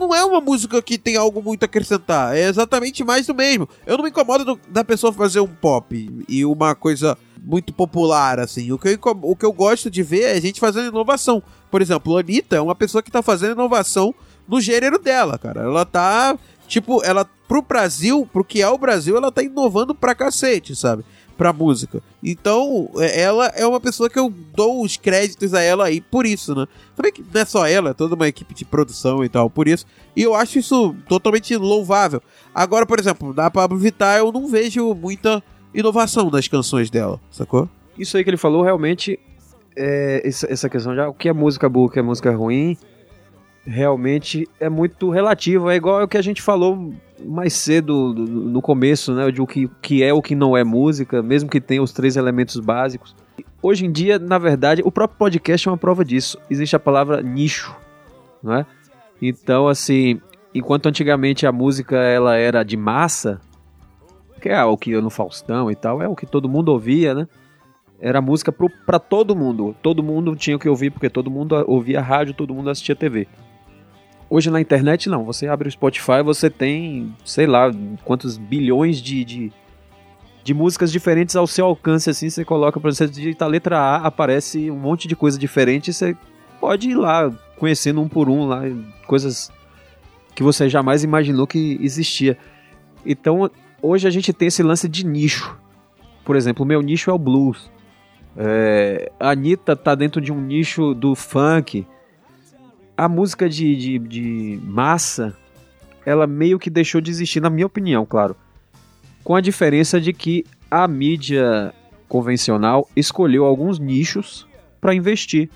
não é uma música que tem algo muito a acrescentar. É exatamente mais do mesmo. Eu não me incomodo do- da pessoa fazer um pop e uma coisa muito popular, assim. O que, eu, o que eu gosto de ver é a gente fazendo inovação. Por exemplo, a Anitta é uma pessoa que tá fazendo inovação no gênero dela, cara. Ela tá, tipo, ela, pro Brasil, pro que é o Brasil, ela tá inovando pra cacete, sabe? Pra música. Então, é- ela é uma pessoa que eu dou os créditos a ela aí por isso, né? Também que não é só ela, é toda uma equipe de produção e tal, por isso. E eu acho isso totalmente louvável. Agora, por exemplo, da Pablo Vittar eu não vejo muita inovação nas canções dela, sacou? Isso aí que ele falou realmente é essa, questão de ah, o que é música boa, o que é música ruim, realmente é muito relativo. É igual o que a gente falou mais cedo do- no começo, né? De o que, que é o que não é música, mesmo que tenha os três elementos básicos. Hoje em dia, na verdade, o próprio podcast é uma prova disso. Existe a palavra nicho, não é? Então, assim, enquanto antigamente a música ela era de massa, que é o que no Faustão e tal, é o que todo mundo ouvia, né? Era música pro, pra todo mundo. Todo mundo tinha que ouvir, porque todo mundo ouvia rádio, todo mundo assistia TV. Hoje na internet, não. Você abre o Spotify, você tem, sei lá, quantos bilhões de, de, de músicas diferentes ao seu alcance, assim. Você coloca, pra você digitar a letra A, aparece um monte de coisa diferente você pode ir lá, conhecendo um por um, lá, coisas que você jamais imaginou que existia. Então, hoje a gente tem esse lance de nicho. Por exemplo, o meu nicho é o blues. É, a Anitta tá dentro de um nicho do funk. A música de, de, de massa, ela meio que deixou de existir, na minha opinião, claro. Com a diferença de que a mídia convencional escolheu alguns nichos para investir.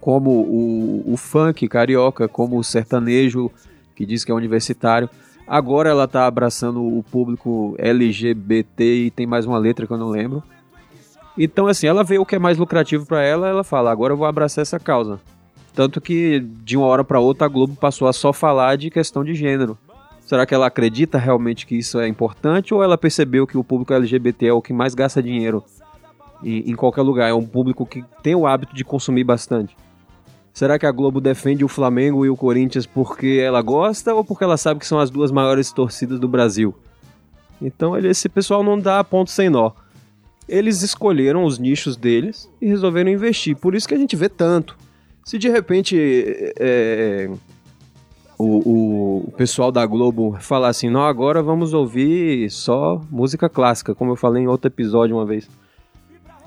Como o, o funk carioca, como o sertanejo, que diz que é universitário. Agora ela tá abraçando o público LGBT e tem mais uma letra que eu não lembro. Então, assim, ela vê o que é mais lucrativo para ela, ela fala: agora eu vou abraçar essa causa. Tanto que de uma hora para outra a Globo passou a só falar de questão de gênero. Será que ela acredita realmente que isso é importante ou ela percebeu que o público LGBT é o que mais gasta dinheiro em, em qualquer lugar? É um público que tem o hábito de consumir bastante. Será que a Globo defende o Flamengo e o Corinthians porque ela gosta ou porque ela sabe que são as duas maiores torcidas do Brasil? Então esse pessoal não dá ponto sem nó. Eles escolheram os nichos deles e resolveram investir. Por isso que a gente vê tanto. Se de repente é, o, o, pessoal da Globo falar assim, não, agora vamos ouvir só música clássica, como eu falei em outro episódio uma vez.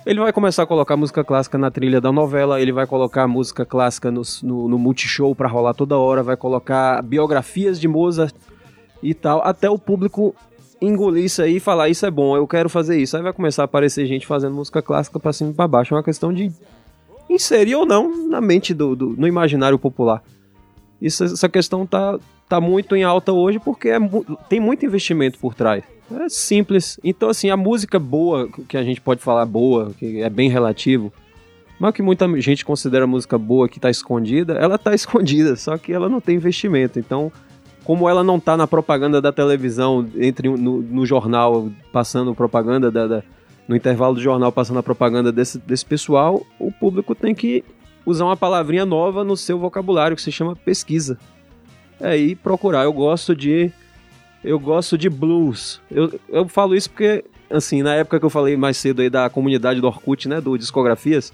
Ele vai começar a colocar música clássica na trilha da novela, ele vai colocar música clássica no, no, no multishow pra rolar toda hora, vai colocar biografias de Mozart e tal, até o público engolir isso aí e falar, isso é bom, eu quero fazer isso. Aí vai começar a aparecer gente fazendo música clássica pra cima e pra baixo. É uma questão de inserir ou não na mente do, do no imaginário popular. Isso, essa questão tá, tá muito em alta hoje porque é, tem muito investimento por trás. É simples. Então, assim, a música boa, que a gente pode falar boa, que é bem relativo, mas que muita gente considera música boa que tá escondida, ela tá escondida, só que ela não tem investimento. Então, como ela não tá na propaganda da televisão, entre no, no jornal, passando propaganda da, da, no intervalo do jornal passando a propaganda desse, desse pessoal, o público tem que usar uma palavrinha nova no seu vocabulário que se chama pesquisa. É aí procurar. Eu gosto de eu gosto de blues. Eu, eu falo isso porque assim, na época que eu falei mais cedo aí da comunidade do Orkut, né, do discografias,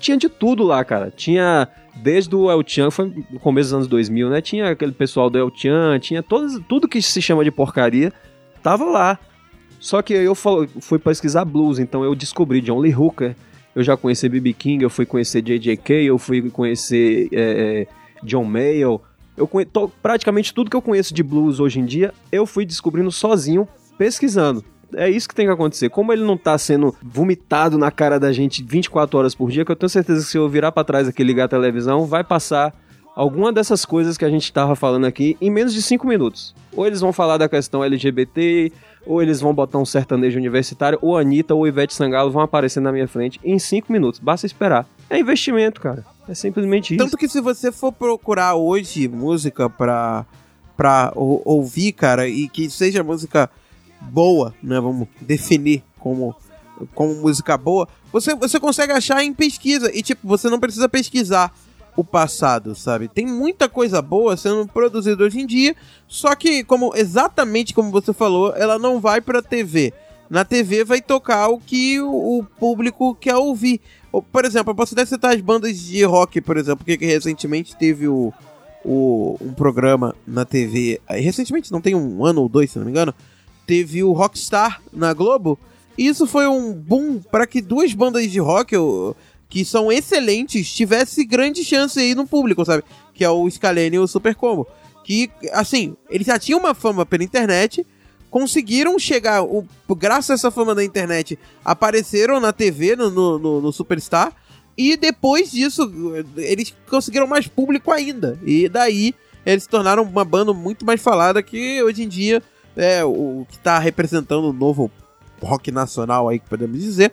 tinha de tudo lá, cara. Tinha desde o El Chan, foi no começo dos anos 2000, né? Tinha aquele pessoal do El Chan, tinha todas, tudo que se chama de porcaria, tava lá. Só que eu fui pesquisar blues, então eu descobri John Lee Hooker, eu já conheci B.B. King, eu fui conhecer J.J.K., eu fui conhecer é, é, John Mayall. Eu conhe... praticamente tudo que eu conheço de blues hoje em dia, eu fui descobrindo sozinho, pesquisando. É isso que tem que acontecer. Como ele não tá sendo vomitado na cara da gente 24 horas por dia, que eu tenho certeza que se eu virar para trás aqui e ligar a televisão, vai passar alguma dessas coisas que a gente tava falando aqui em menos de 5 minutos. Ou eles vão falar da questão LGBT, ou eles vão botar um sertanejo universitário, ou a Anitta ou Ivete Sangalo vão aparecer na minha frente em 5 minutos. Basta esperar. É investimento, cara. É simplesmente isso. Tanto que se você for procurar hoje música pra, pra ou, ouvir, cara, e que seja música boa, né? Vamos definir como, como música boa, você, você consegue achar em pesquisa. E, tipo, você não precisa pesquisar o passado, sabe? Tem muita coisa boa sendo produzida hoje em dia, só que como exatamente como você falou, ela não vai para TV. Na TV vai tocar o que o, público quer ouvir. Por exemplo, eu posso até citar as bandas de rock, por exemplo, que recentemente teve o, o, um programa na TV. Recentemente, não tem um ano ou dois, se não me engano, teve o Rockstar na Globo. E isso foi um boom para que duas bandas de rock, que são excelentes, tivesse grande chance aí no público, sabe? Que é o Scalene e o Super Combo. Que, assim, eles já tinham uma fama pela internet, conseguiram chegar, o, graças a essa fama da internet, apareceram na TV, no, no, no Superstar, e depois disso, eles conseguiram mais público ainda. E daí, eles se tornaram uma banda muito mais falada que hoje em dia é o que está representando o novo rock nacional aí, que podemos dizer,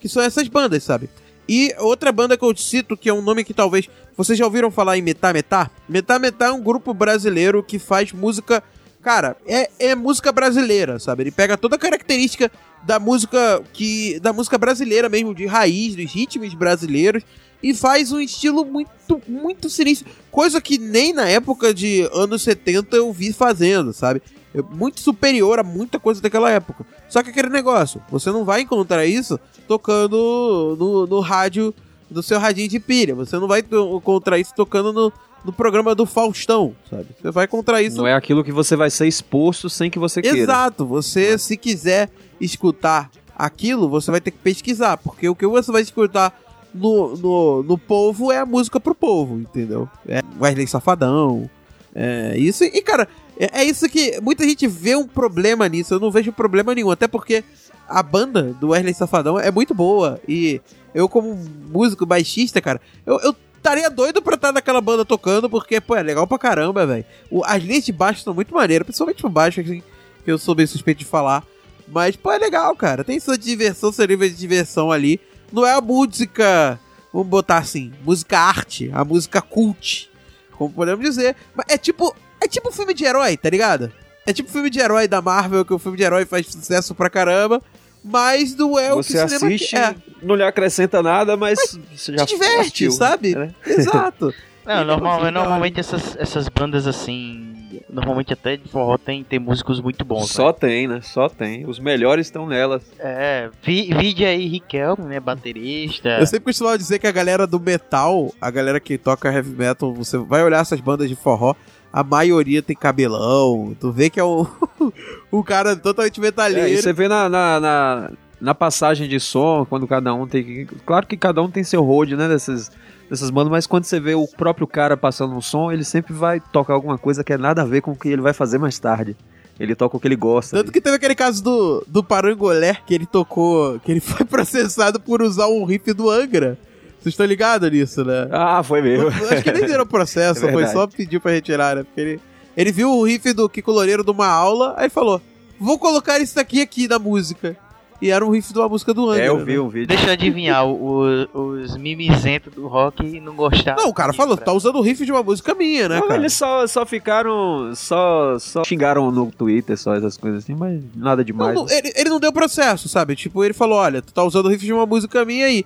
que são essas bandas, sabe? E outra banda que eu cito, que é um nome que talvez. Vocês já ouviram falar em Metá Metá? Metá Metá é um grupo brasileiro que faz música. Cara, é, é música brasileira, sabe? Ele pega toda a característica da música que. da música brasileira mesmo, de raiz, dos ritmos brasileiros, e faz um estilo muito, muito sinistro. Coisa que nem na época de anos 70 eu vi fazendo, sabe? É muito superior a muita coisa daquela época. Só que aquele negócio, você não vai encontrar isso tocando no, no rádio, no seu radinho de pilha. Você não vai encontrar isso tocando no, no programa do Faustão, sabe? Você vai encontrar isso. Não é aquilo que você vai ser exposto sem que você queira. Exato. Você, se quiser escutar aquilo, você vai ter que pesquisar, porque o que você vai escutar no, no, no povo é a música pro povo, entendeu? É Wesley Safadão, é isso. E, cara, é, é isso que muita gente vê um problema nisso. Eu não vejo problema nenhum, até porque a banda do Wesley Safadão é muito boa. E eu, como músico baixista, cara, eu, estaria doido pra estar naquela banda tocando, porque, pô, é legal pra caramba, velho. As linhas de baixo são muito maneiras, principalmente o baixo, assim, que eu sou bem suspeito de falar. Mas, pô, é legal, cara. Tem sua diversão, seu nível de diversão ali. Não é a música, vamos botar assim, música arte, a música cult, como podemos dizer. Mas é tipo, é tipo filme de herói, tá ligado? É tipo filme de herói da Marvel, que o filme de herói faz sucesso pra caramba. Mas não é Você o que o cinema assiste, quer. não lhe acrescenta nada, mas, você já Te diverte, assistiu, sabe? né? Exato. Não, normal, Caralho. normalmente essas, essas bandas assim. Normalmente até de forró tem, tem músicos muito bons. Só né? tem, né? Só tem. Os melhores estão nelas. É, vi, vide aí Riquelme, né? Baterista. Eu sempre costumava dizer que a galera do metal, a galera que toca heavy metal, você vai olhar essas bandas de forró, a maioria tem cabelão. Tu vê que é o, o cara totalmente É, metalheiro. e você vê na, na, na, na passagem de som, quando cada um tem. que- Claro que cada um tem seu road, né? Dessas, dessas bandas, mas quando você vê o próprio cara passando um som, ele sempre vai tocar alguma coisa que é nada a ver com o que ele vai fazer mais tarde. Ele toca o que ele gosta. Tanto que teve aquele caso do, do Parangolé, que ele tocou, que ele foi processado por usar um riff do Angra. Vocês estão ligados nisso, né? Ah, foi mesmo. Acho que nem virou processo, É foi só pedir pra retirar, né? Porque ele, ele viu o riff do Kiko Loureiro de uma aula, aí falou: Vou colocar isso daqui aqui na música. E era um riff de uma música do Angra. É, eu né? vi um vídeo. Deixa eu adivinhar, o- os mimizentos do rock não gostaram. Não, o cara falou, tá usando o riff de uma música minha, né, Não, cara? eles só, só ficaram. Só, só xingaram no Twitter, só essas coisas assim, mas nada Não, demais. não, ele, ele não deu processo, sabe? Tipo, ele falou, olha, tu tá usando o riff de uma música minha aí. E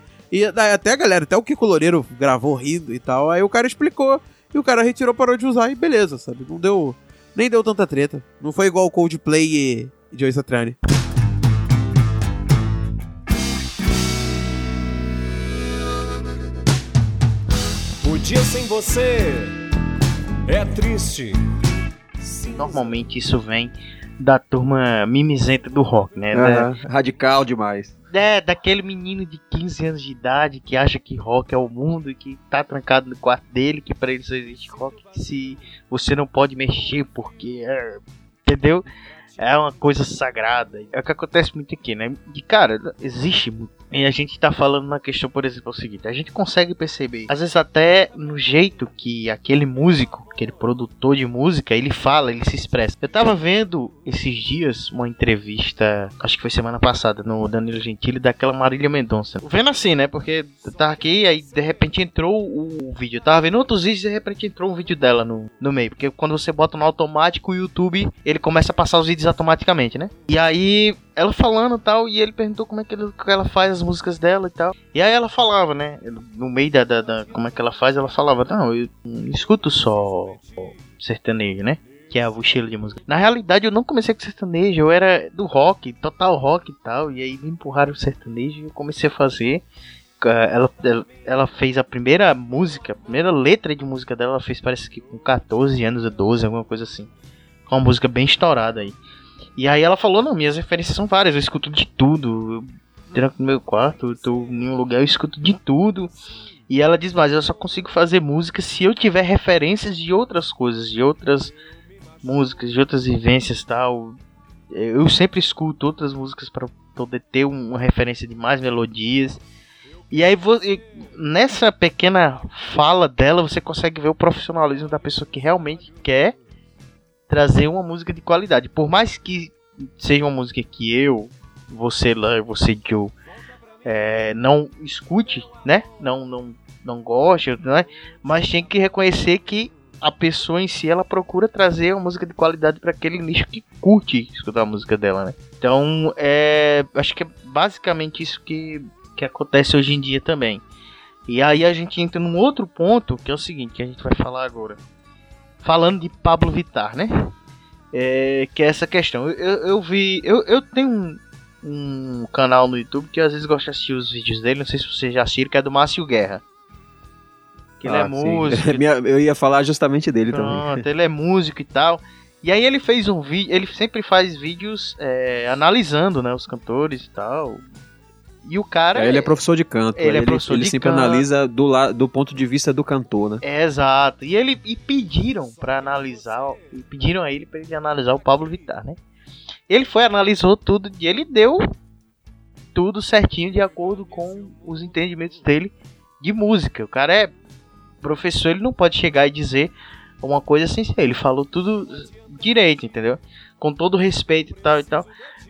daí até a galera, até o Kiko Loureiro gravou rindo e tal, aí o cara explicou, e o cara retirou, parou de usar, e beleza, sabe? Não deu, nem deu tanta treta. Não foi igual o Coldplay e Joey Satriani. O dia sem você é triste. Normalmente isso vem da turma mimizenta do rock, né? Da- Aham, Radical demais. É, daquele menino de 15 anos de idade que acha que rock é o mundo e que tá trancado no quarto dele, que pra ele só existe rock, se você não pode mexer porque é, entendeu? É uma coisa sagrada. É o que acontece muito aqui, né? E cara, existe muito. E a gente tá falando na questão, por exemplo, é o seguinte, a gente consegue perceber, às vezes até no jeito que aquele músico, aquele produtor de música, ele fala, ele se expressa. Eu tava vendo esses dias uma entrevista, acho que foi semana passada, no Danilo Gentili, daquela Marília Mendonça. Vendo assim, né? Porque eu tava aqui, aí de repente entrou o vídeo. Eu tava vendo outros vídeos e de repente entrou um vídeo dela no, no meio. Porque quando você bota no automático, o YouTube, ele começa a passar os vídeos automaticamente, né? E aí ela falando tal, e ele perguntou como é que, ele- que ela faz as músicas dela e tal. E aí ela falava, né? No meio da, da, da- como é que ela faz, ela falava, não, eu não escuto só sertanejo, né? Que é o estilo de música. Na realidade, eu não comecei com sertanejo, eu era do rock, total rock e tal. E aí me empurraram o sertanejo e eu comecei a fazer. Eh, Ela, ela, ela fez a primeira música, a primeira letra de música dela, ela fez parece que com 14 anos ou 12, alguma coisa assim. Uma música bem estourada aí. E aí ela falou, não, minhas referências são várias, eu escuto de tudo. Eu tranco no meu quarto, eu tô em um lugar, eu escuto de tudo. E ela diz, mas eu só consigo fazer música se eu tiver referências de outras coisas, de outras músicas, de outras vivências tal. Eu sempre escuto outras músicas para poder ter um- uma referência de mais melodias. E aí vo- e nessa pequena fala dela você consegue ver o profissionalismo da pessoa que realmente quer trazer uma música de qualidade. Por mais que seja uma música que eu, você lá, você Joe, é, não escute, né? Não, não, não goste, né? Mas tem que reconhecer que a pessoa em si ela procura trazer uma música de qualidade para aquele nicho que curte escutar a música dela, né? Então, é, acho que é basicamente isso que, que acontece hoje em dia também. E aí a gente entra num outro ponto, que é o seguinte, que a gente vai falar agora. Falando de Pablo Vittar, né? É, que é essa questão. Eu, eu, vi. Eu, eu tenho um, um canal no YouTube que eu às vezes gosto de assistir os vídeos dele. Não sei se vocês já assistiram, que é do Márcio Guerra. Que ele é Ah, sim. músico. Eu ia falar justamente dele também. Pronto, ele é músico e tal. E aí ele fez um vídeo, ele sempre faz vídeos é, analisando, né, os cantores e tal. E o cara. É, ele é professor de canto. Ele é ele, professor ele de sempre canto. analisa do, la, do ponto de vista do cantor, né? É, exato. E ele e pediram pra analisar, e pediram a ele pra ele analisar o Pablo Vittar, né? Ele foi analisou tudo e ele deu tudo certinho de acordo com os entendimentos dele de música. O cara é professor, ele não pode chegar e dizer uma coisa sem ser. Ele falou tudo direito, entendeu? Com todo respeito e tal e tal.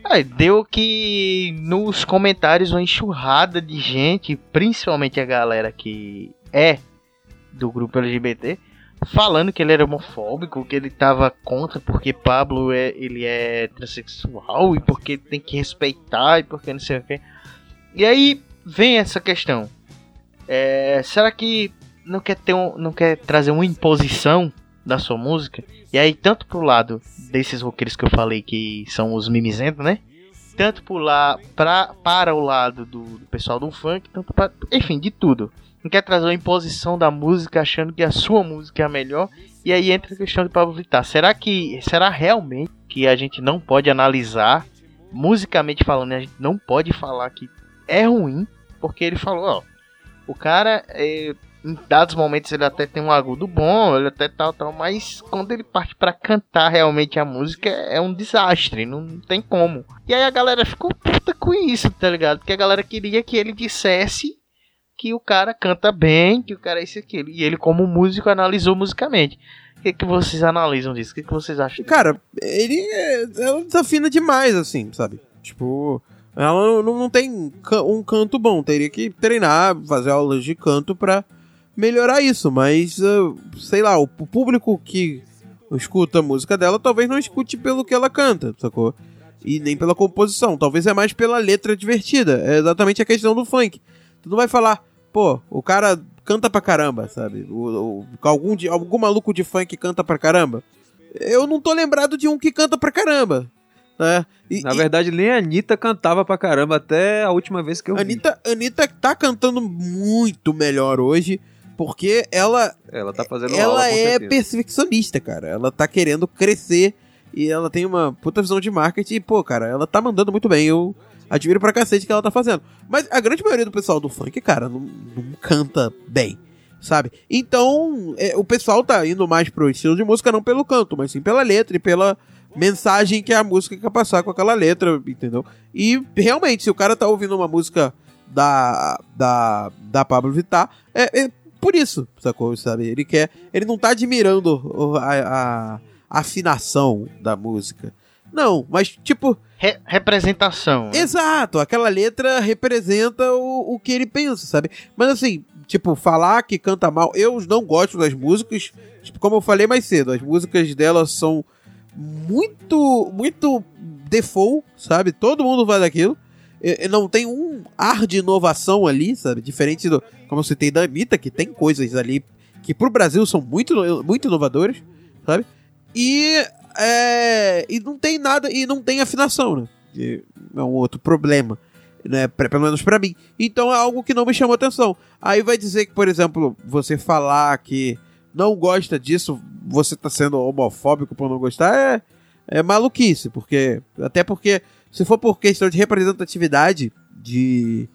Aí, deu que nos comentários uma enxurrada de gente, principalmente a galera que é do grupo LGBT, falando que ele era homofóbico, que ele tava contra porque Pablo é, ele é transexual e porque tem que respeitar e porque não sei o que. E aí vem essa questão. É, será que não quer ter um, não quer trazer uma imposição da sua música? E aí tanto pro lado desses roqueiros que eu falei que são os mimizentos, né? Tanto por lá pra, para o lado do, do pessoal do funk, tanto pra, enfim, de tudo não quer trazer uma imposição da música achando que a sua música é a melhor. E aí entra a questão de Pablo Vittar. Será que será realmente que a gente não pode analisar musicalmente falando, né? a gente não pode falar que é ruim, porque ele falou, ó, o cara é, em dados momentos ele até tem um agudo bom, ele até tal tal, mas quando ele parte pra cantar realmente a música é um desastre, não tem como. E aí a galera ficou puta com isso, tá ligado? Porque a galera queria que ele dissesse que o cara canta bem, que o cara é isso e aquilo. E ele, como músico, analisou musicamente. O que, que vocês analisam disso? O que, que vocês acham? Cara, ele é, desafina demais, assim, sabe? Tipo, ela não, não tem um canto bom. Teria que treinar, fazer aulas de canto pra melhorar isso. Mas, ah, sei lá, o público que escuta a música dela talvez não escute pelo que ela canta, sacou? E nem pela composição. Talvez é mais pela letra divertida. É exatamente a questão do funk. Tu não vai falar, pô, o cara canta pra caramba, sabe? O, o- algum, de- algum maluco de funk canta pra caramba. Eu não tô lembrado de um que canta pra caramba. Né? E, Na e verdade, nem a Anitta cantava pra caramba até a última vez que eu vi. Anitta, Anitta tá cantando muito melhor hoje, porque ela, Ela tá fazendo ela aula, é perfeccionista, cara. Ela tá querendo crescer e ela tem uma puta visão de marketing. E, pô, cara, ela tá mandando muito bem. Eu admiro pra cacete o que ela tá fazendo. Mas a grande maioria do pessoal do funk, cara, não, não canta bem. Sabe? Então, é, o pessoal tá indo mais pro estilo de música, não pelo canto, mas sim pela letra e pela mensagem que a música quer passar com aquela letra, entendeu? E realmente, se o cara tá ouvindo uma música da, da, da Pablo Vittar, é, é por isso, sacou? Sabe? Ele quer. Ele não tá admirando a, a- a afinação da música. Não, mas tipo, Re- representação. né? Exato, aquela letra representa o, o que ele pensa, sabe? Mas assim, tipo, falar que canta mal, eu não gosto das músicas, tipo, como eu falei mais cedo, as músicas dela são muito, muito default, sabe? Todo mundo vai daquilo. Não tem um ar de inovação ali, sabe? Diferente do, como eu citei, da Anitta, que tem coisas ali que pro Brasil são muito, muito inovadoras, sabe? E, é, e não tem nada, e não tem afinação, né? É um outro problema, né? Pra- pelo menos pra mim. Então é algo que não me chamou atenção. Aí vai dizer que, por exemplo, você falar que não gosta disso, você tá sendo homofóbico por não gostar, é, é maluquice, porque. Até porque, se for por questão de representatividade de,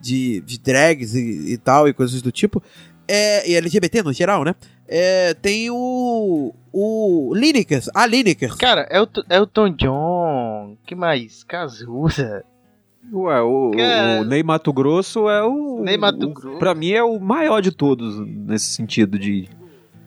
de, de drags e, e tal, e coisas do tipo, é, e LGBT no geral, né? É, tem o. O Lineker, a Lineker. Cara, Elton, Elton John, que mais? Cazuza. Ué, o, Cara. o Ney Mato Grosso é o. Ney Mato o- Grosso. Pra mim é o maior de todos nesse sentido de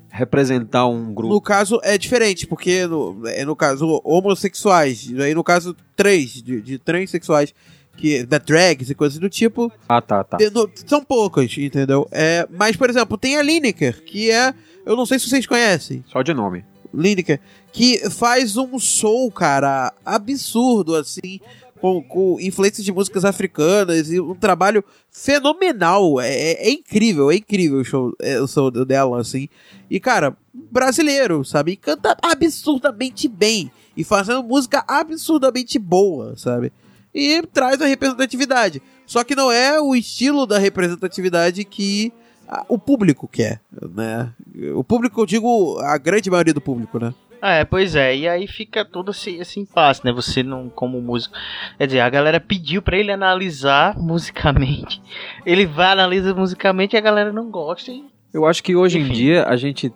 representar um grupo. No caso é diferente, porque no, é no caso homossexuais, aí no caso três, de, de transexuais, que, da drags e coisas do tipo, Ah, tá, tá. tem- no- são poucas, entendeu? É, mas, por exemplo, tem a Lineker, que é, eu não sei se vocês conhecem, Só de nome. Lineker, que faz um soul, cara, absurdo, assim, com, com influências de músicas africanas e um trabalho fenomenal. É, é- é incrível, é incrível o show, é, o show dela, assim. E, cara, brasileiro, sabe? E canta absurdamente bem. E fazendo música absurdamente boa, sabe? E traz a representatividade. Só que não é o estilo da representatividade que ah, o público quer, né? O público, eu digo, a grande maioria do público, né? É, pois é, e aí fica todo esse, esse impasse, né? Você não, como músico. Quer dizer, a galera pediu pra ele analisar musicalmente. Ele vai, analisa musicalmente e a galera não gosta. E... Eu acho que hoje Enfim. em dia a gente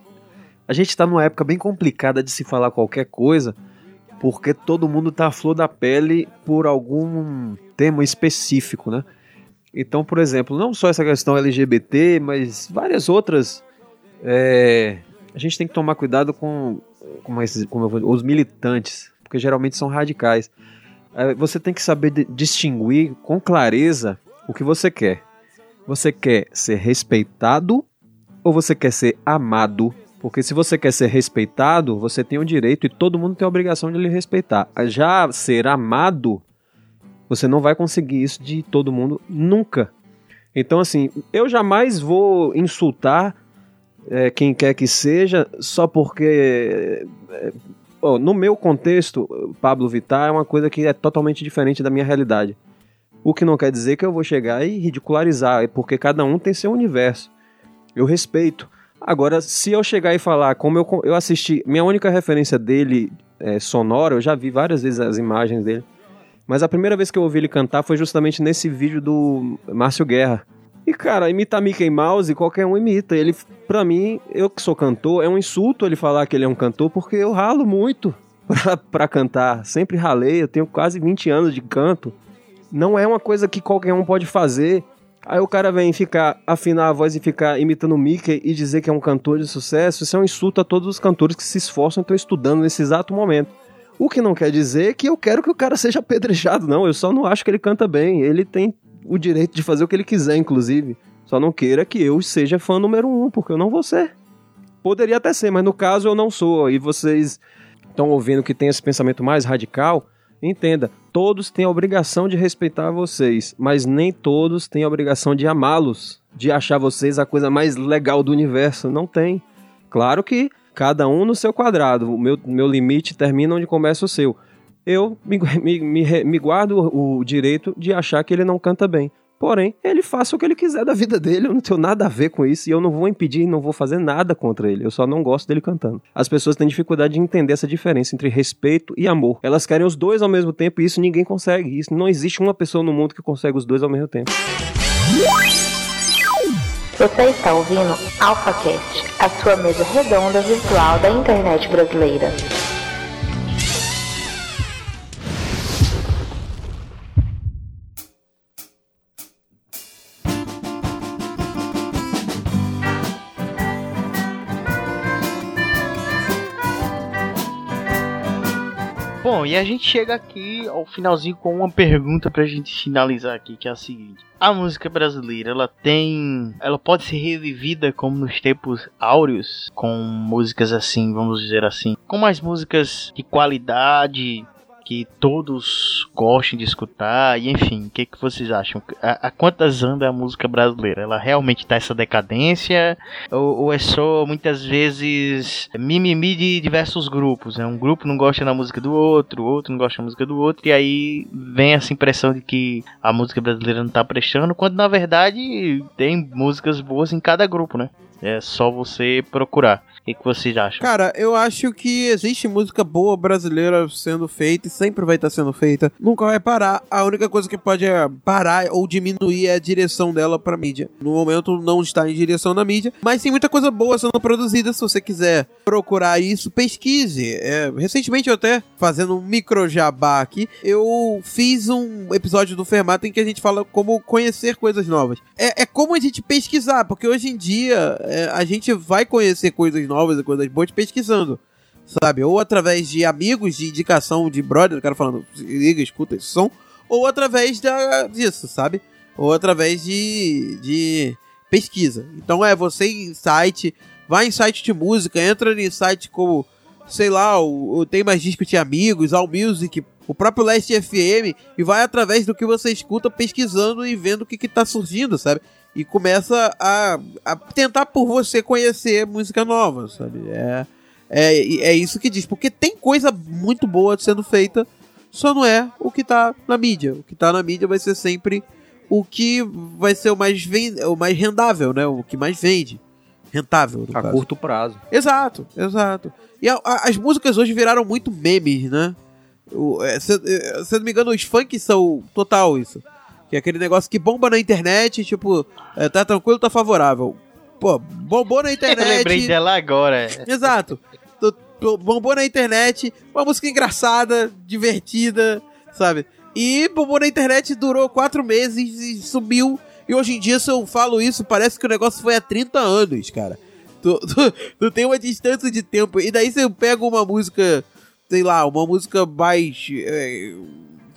a gente tá numa época bem complicada de se falar qualquer coisa, porque todo mundo tá à flor da pele por algum tema específico, né? Então, por exemplo, não só essa questão LGBT, mas várias outras. é, a gente tem que tomar cuidado com, com esses- como vou- os militantes, porque geralmente são radicais. É, Você tem que saber di- distinguir com clareza o que você quer. Você quer ser respeitado ou você quer ser amado? Porque se você quer ser respeitado, você tem o direito e todo mundo tem a obrigação de lhe respeitar. Já ser amado, você não vai conseguir isso de todo mundo nunca. Então, assim, eu jamais vou insultar é, quem quer que seja só porque. é, ó, no meu contexto, Pablo Vittar é uma coisa que é totalmente diferente da minha realidade. O que não quer dizer que eu vou chegar e ridicularizar, é porque cada um tem seu universo. Eu respeito. Agora, se eu chegar e falar, como eu, eu assisti, minha única referência dele é, sonora, eu já vi várias vezes as imagens dele, mas a primeira vez que eu ouvi ele cantar foi justamente nesse vídeo do Márcio Guerra. E, cara, imitar Mickey Mouse, qualquer um imita. Ele, pra mim, eu que sou cantor, é um insulto ele falar que ele é um cantor, porque eu ralo muito pra, pra cantar. Sempre ralei, eu tenho quase 20 anos de canto. Não é uma coisa que qualquer um pode fazer. Aí o cara vem ficar, afinar a voz e ficar imitando o Mickey e dizer que é um cantor de sucesso, isso é um insulto a todos os cantores que se esforçam e estão estudando nesse exato momento. O que não quer dizer que eu quero que o cara seja apedrejado, não. Eu só não acho que ele canta bem. Ele tem o direito de fazer o que ele quiser, inclusive. Só não queira que eu seja fã número um, porque eu não vou ser. Poderia até ser, mas no caso eu não sou. E vocês estão ouvindo que tem esse pensamento mais radical, entenda, todos têm a obrigação de respeitar vocês, mas nem todos têm a obrigação de amá-los, de achar vocês a coisa mais legal do universo. Não tem. Claro que cada um no seu quadrado. O meu, meu limite termina onde começa o seu. Eu me, me, me, me guardo o direito de achar que ele não canta bem. Porém, ele faça o que ele quiser da vida dele, eu não tenho nada a ver com isso e eu não vou impedir, não vou fazer nada contra ele. Eu só não gosto dele cantando. As pessoas têm dificuldade de entender essa diferença entre respeito e amor. Elas querem os dois ao mesmo tempo e isso ninguém consegue. Isso não existe uma pessoa no mundo que consegue os dois ao mesmo tempo. Você está ouvindo AlphaCast, a sua mesa redonda virtual da internet brasileira. E a gente chega aqui ao finalzinho com uma pergunta pra gente finalizar aqui, que é a seguinte. A música brasileira, ela tem... Ela pode ser revivida como nos tempos áureos, com músicas assim, vamos dizer assim, com mais músicas de qualidade, que todos gostem de escutar, e enfim, o que, que vocês acham? A, a quantas anda a música brasileira? Ela realmente tá essa decadência? Ou, ou é só muitas vezes mimimi de diversos grupos? Né? Um grupo não gosta da música do outro, outro não gosta da música do outro, e aí vem essa impressão de que a música brasileira não tá prestando, quando na verdade tem músicas boas em cada grupo, né? É só você procurar. O que, que vocês acham? Cara, eu acho que existe música boa brasileira sendo feita e sempre vai estar sendo feita. Nunca vai parar. A única coisa que pode é parar ou diminuir é a direção dela pra mídia. No momento não está em direção na mídia, mas tem muita coisa boa sendo produzida. Se você quiser procurar isso, pesquise. É, recentemente eu até fazendo um micro jabá aqui, eu fiz um episódio do Fermata em que a gente fala como conhecer coisas novas. É, é como a gente pesquisar, porque hoje em dia é, a gente vai conhecer coisas novas e coisas boas pesquisando. Sabe? Ou através de amigos, de indicação de brother, o cara falando, "Se liga, escuta esse som. Ou através da, disso, sabe? Ou através de, de pesquisa. Então é você em site, vai em site de música, entra em site como, sei lá, o, o Tem Mais Disco de Amigos, All Music, o próprio Last FM, e vai através do que você escuta pesquisando e vendo o que, que tá surgindo, sabe? E começa a, a tentar por você conhecer música nova, sabe? É, é, é isso que diz. Porque tem coisa muito boa sendo feita, só não é o que tá na mídia. O que tá na mídia vai ser sempre o que vai ser o mais, o mais rendável, né? O que mais vende. rentável. A caso. curto prazo. Exato, exato. E a- a- as músicas hoje viraram muito memes, né? O- é, se, é, se não me engano, os funk são total isso. Que é aquele negócio que bomba na internet, tipo, é, tá tranquilo, tá favorável. Pô, bombou na Eu internet. lembrei dela agora. Exato. Tu- tu- Bombou na internet, uma música engraçada, divertida, sabe? E bombou na internet, durou quatro meses e sumiu. E hoje em dia, se eu falo isso, parece que o negócio foi há 30 anos, cara. Tu, tu, tu tem uma distância de tempo. E daí você pega uma música, sei lá, uma música mais. é,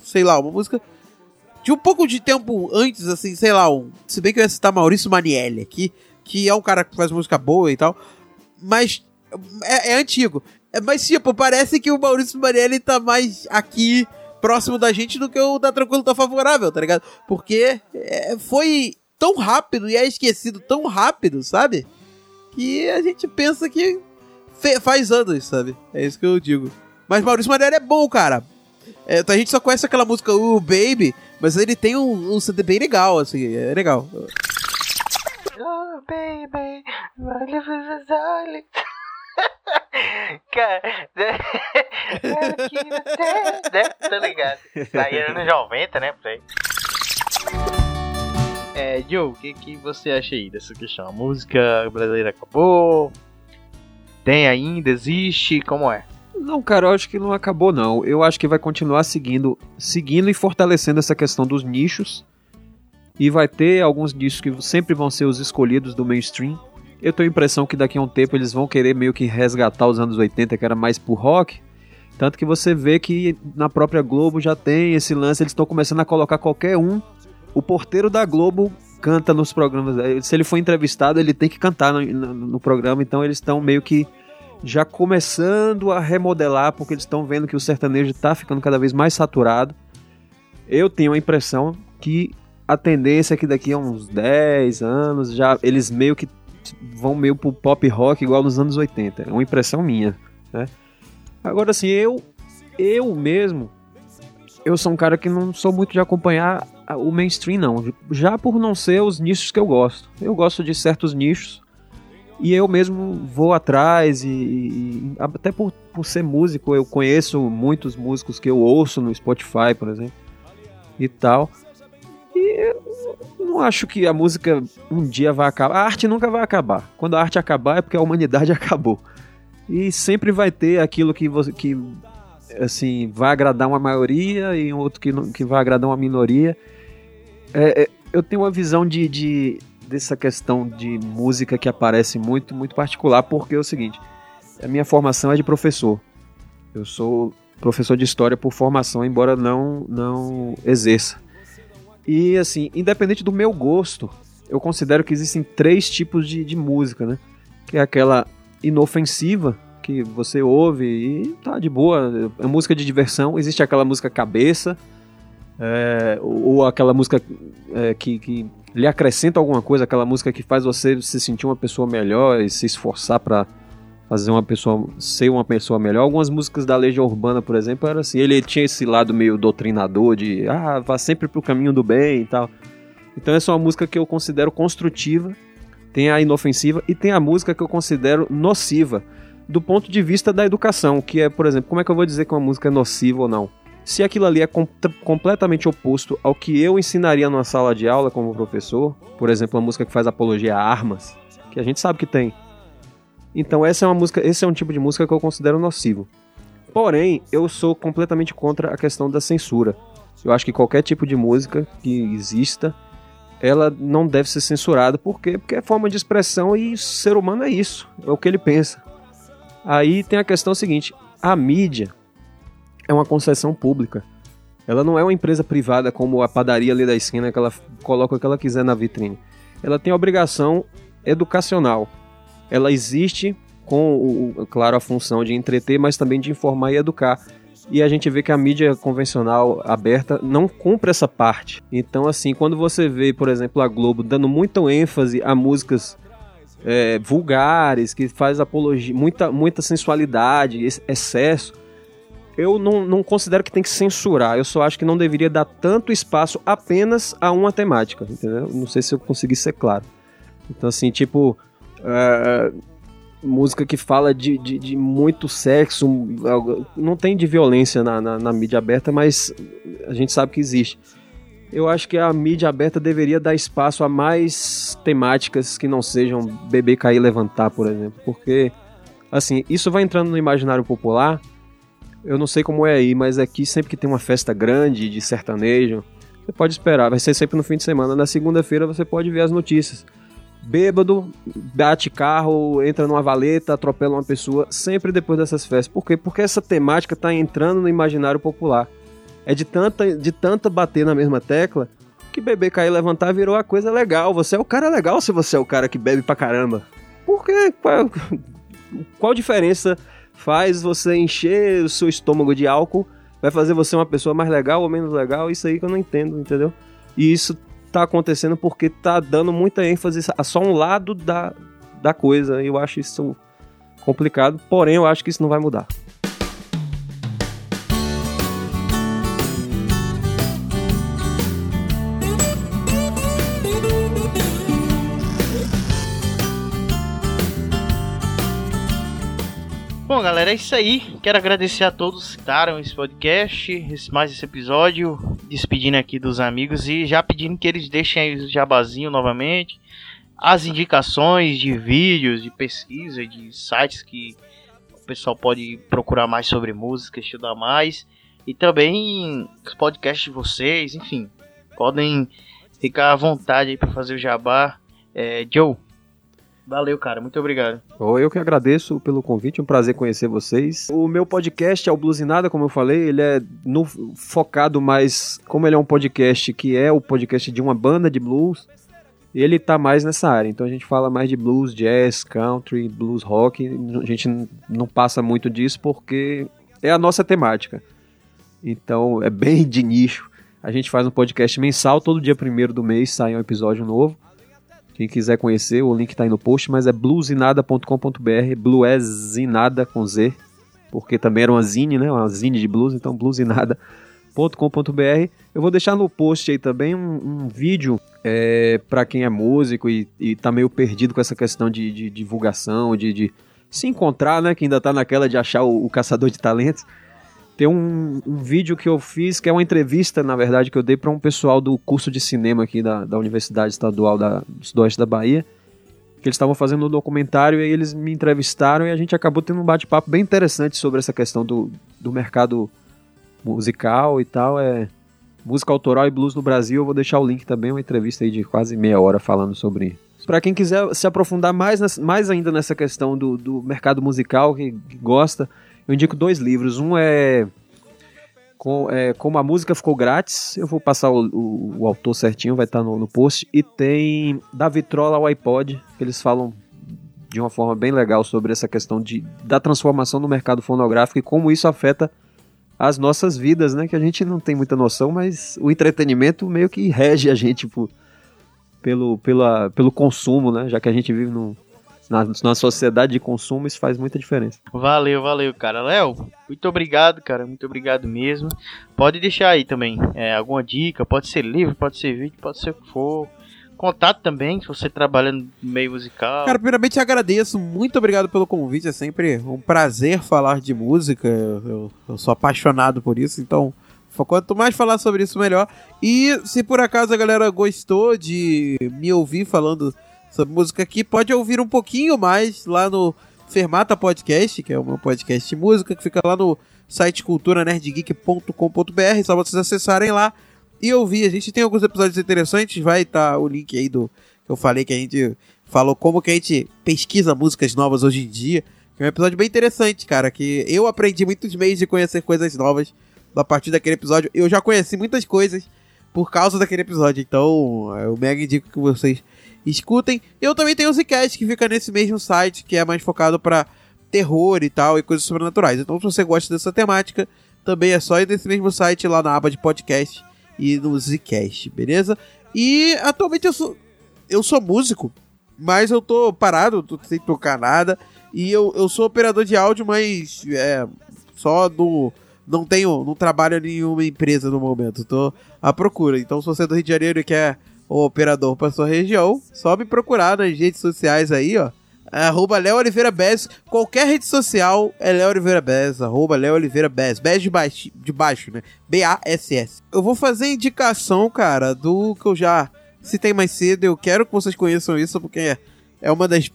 sei lá, uma música. De um pouco de tempo antes, assim, sei lá, um, se bem que eu ia citar Maurício Manielli aqui, que é um cara que faz música boa e tal, mas é, é antigo. É, Mas, tipo, parece que o Maurício Manielli tá mais aqui, próximo da gente, do que o da Tranquilo Tá Favorável, tá ligado? Porque é, foi tão rápido e é esquecido tão rápido, sabe? Que a gente pensa que faz anos, sabe? É isso que eu digo. Mas Maurício Manielli é bom, cara. É, a gente só conhece aquela música Uh Baby, mas ele tem um, um CD bem legal, assim, é legal. Oh, baby, my life is a Cara, né? tá ligado? Aí anos 90, né? Por aí. É, Joe, o que, que você acha aí dessa questão? A música brasileira acabou? Tem ainda? Existe? Como é? Não, cara, eu acho que não acabou, não. Eu acho que vai continuar seguindo, seguindo e fortalecendo essa questão dos nichos. E vai ter alguns nichos que sempre vão ser os escolhidos do mainstream. Eu tenho a impressão que daqui a um tempo eles vão querer meio que resgatar os anos 80, que era mais pro rock. Tanto que você vê que na própria Globo já tem esse lance, eles estão começando a colocar qualquer um. O porteiro da Globo canta nos programas. Se ele for entrevistado, ele tem que cantar no, no- no programa, então eles estão meio que já começando a remodelar, porque eles estão vendo que o sertanejo está ficando cada vez mais saturado. Eu tenho a impressão que a tendência é que daqui a uns 10 anos já eles meio que vão meio pro pop rock igual nos anos 80. É uma impressão minha, né? Agora assim, eu eu mesmo eu sou um cara que não sou muito de acompanhar o mainstream não, já por não ser os nichos que eu gosto. Eu gosto de certos nichos e eu mesmo vou atrás e, e- até por, por ser músico eu conheço muitos músicos que eu ouço no Spotify, por exemplo, e tal. E eu não acho que a música um dia vai acabar. A arte nunca vai acabar. Quando a arte acabar é porque a humanidade acabou. E sempre vai ter aquilo que você que assim vai agradar uma maioria e outro que, não- que vai agradar uma minoria. É, é, eu tenho uma visão de, de dessa questão de música que aparece muito muito particular porque é o seguinte: a minha formação é de professor. Eu sou professor de história por formação, embora não não exerça. E assim, independente do meu gosto, eu considero que existem três tipos de, de música, né? Que é aquela inofensiva, que você ouve e tá de boa, é música de diversão. Existe aquela música cabeça, é, ou, aquela música é, que, que lhe acrescenta alguma coisa, aquela música que faz você se sentir uma pessoa melhor e se esforçar para fazer uma pessoa ser uma pessoa melhor. Algumas músicas da Legião Urbana, por exemplo, era assim, ele tinha esse lado meio doutrinador de ah, vá sempre pro caminho do bem e tal. Então essa é uma música que eu considero construtiva, tem a inofensiva e tem a música que eu considero nociva do ponto de vista da educação, que é, por exemplo, como é que eu vou dizer que uma música é nociva ou não? Se aquilo ali é com- completamente oposto ao que eu ensinaria numa sala de aula como professor, por exemplo, uma música que faz apologia a armas, que a gente sabe que tem. Então essa é uma música, esse é um tipo de música que eu considero nocivo. Porém, eu sou completamente contra a questão da censura. Eu acho que qualquer tipo de música que exista, ela não deve ser censurada. Por quê? Porque é forma de expressão e o ser humano é isso, é o que ele pensa. Aí tem a questão seguinte: a mídia é uma concessão pública. Ela não é uma empresa privada como a padaria ali da esquina que ela coloca o que ela quiser na vitrine. Ela tem obrigação educacional. Ela existe com, claro, a função de entreter, mas também de informar e educar. E a gente vê que a mídia convencional aberta não cumpre essa parte. Então, assim, quando você vê, por exemplo, a Globo dando muita ênfase a músicas é, vulgares, que faz apologia, muita, muita sensualidade, ex- excesso, eu não, não considero que tem que censurar. Eu só acho que não deveria dar tanto espaço apenas a uma temática, entendeu? Não sei se eu consegui ser claro. Então, assim, tipo, É, música que fala de, de, de muito sexo, não tem de violência na, na, na mídia aberta, mas a gente sabe que existe. Eu acho que a mídia aberta deveria dar espaço a mais temáticas que não sejam beber, cair, levantar, por exemplo. Porque, assim, isso vai entrando no imaginário popular. Eu não sei como é aí, mas aqui sempre que tem uma festa grande de sertanejo, você pode esperar, vai ser sempre no fim de semana. Na segunda-feira você pode ver as notícias. Bêbado, bate carro, entra numa valeta, atropela uma pessoa, sempre depois dessas festas. Por quê? Porque essa temática está entrando no imaginário popular. É de tanta, de tanta bater na mesma tecla que beber, cair, levantar virou a coisa legal. Você é o cara legal se você é o cara que bebe pra caramba. Por quê? Qual, qual diferença faz você encher o seu estômago de álcool? Vai fazer você uma pessoa mais legal ou menos legal? Isso aí que eu não entendo, entendeu? E isso tá acontecendo porque tá dando muita ênfase a só um lado da, da coisa. Eu acho isso complicado, porém eu acho que isso não vai mudar. Bom, galera, é isso aí. Quero agradecer a todos que citaram esse podcast, esse, mais esse episódio, despedindo aqui dos amigos e já pedindo que eles deixem aí o jabazinho novamente, as indicações de vídeos, de pesquisa, de sites que o pessoal pode procurar mais sobre música, estudar mais, e também os podcasts de vocês, enfim, podem ficar à vontade aí para fazer o jabá. É, Joe, Valeu, cara. Muito obrigado. Eu que agradeço pelo convite, um prazer conhecer vocês. O meu podcast é o Bluesinada, como eu falei, ele é no, focado mais, como ele é um podcast que é o podcast de uma banda de blues, ele tá mais nessa área. Então a gente fala mais de blues, jazz, country, blues rock. A gente não passa muito disso porque é a nossa temática. Então é bem de nicho. A gente faz um podcast mensal, todo dia primeiro do mês sai um episódio novo. Quem quiser conhecer, o link está aí no post, mas é bluesinada.com.br, bluesinada com Z, porque também era uma zine, né? Uma zine de blues, então bluesinada.com.br. Eu vou deixar no post aí também um, um vídeo é, para quem é músico e, e tá meio perdido com essa questão de, de divulgação, de, de, se encontrar, né? Que ainda tá naquela de achar o, o caçador de talentos. Tem um, um, vídeo que eu fiz, que é uma entrevista, na verdade, que eu dei para um pessoal do curso de cinema aqui da, da Universidade Estadual da, do Sudoeste da Bahia. Que eles estavam fazendo um documentário e eles me entrevistaram e a gente acabou tendo um bate-papo bem interessante sobre essa questão do, do mercado musical e tal. É música autoral e blues no Brasil. Eu vou deixar o link também, uma entrevista aí de quase meia hora falando sobre para quem quiser se aprofundar mais, mais ainda nessa questão do, do mercado musical, que gosta, eu indico dois livros. Um é, com, é Como a Música Ficou Grátis. Eu vou passar o, o, o autor certinho, vai estar no, no, post. E tem Da Vitrola ao iPod, que eles falam de uma forma bem legal sobre essa questão de, da transformação no mercado fonográfico e como isso afeta as nossas vidas, né? Que a gente não tem muita noção, mas o entretenimento meio que rege a gente por, pelo, pela, pelo consumo, né? Já que a gente vive num, na, na sociedade de consumo, isso faz muita diferença. Valeu, valeu, cara. Léo, muito obrigado, cara. Muito obrigado mesmo. Pode deixar aí também é, alguma dica, pode ser livro, pode ser vídeo, pode ser o que for. Contato também, se você trabalha no meio musical. Cara, primeiramente agradeço, muito obrigado pelo convite. É sempre um prazer falar de música. Eu, eu sou apaixonado por isso, então quanto mais falar sobre isso, melhor. E se por acaso a galera gostou de me ouvir falando sobre música aqui, pode ouvir um pouquinho mais lá no Fermata Podcast, que é o meu podcast de música, que fica lá no site culturanerdgeek.com.br, só vocês acessarem lá e ouvir. A gente tem alguns episódios interessantes, vai estar tá o link aí do que eu falei que a gente falou como que a gente pesquisa músicas novas hoje em dia. Que é um episódio bem interessante, cara, que eu aprendi muitos meios de conhecer coisas novas a partir daquele episódio. Eu já conheci muitas coisas por causa daquele episódio, então eu mega indico que vocês escutem. Eu também tenho o Zcast, que fica nesse mesmo site, que é mais focado para terror e tal, e coisas sobrenaturais. Então, se você gosta dessa temática, também é só ir nesse mesmo site, lá na aba de podcast e no Zcast, beleza? E atualmente eu sou, eu sou músico, mas eu tô parado, tô sem tocar nada. E eu, eu sou operador de áudio, mas é, só no. Não tenho. Não trabalho em nenhuma empresa no momento. Tô à procura. Então, se você é do Rio de Janeiro e quer o operador para sua região, só me procurar nas redes sociais aí, ó. Arroba Léo Oliveira Bez. Qualquer rede social é Léo Oliveira Bez. Arroba Léo Oliveira Bez. Bez de baixo, de baixo né? B-A-S-S. Eu vou fazer indicação, cara, do que eu já citei mais cedo. Eu quero que vocês conheçam isso, porque é uma das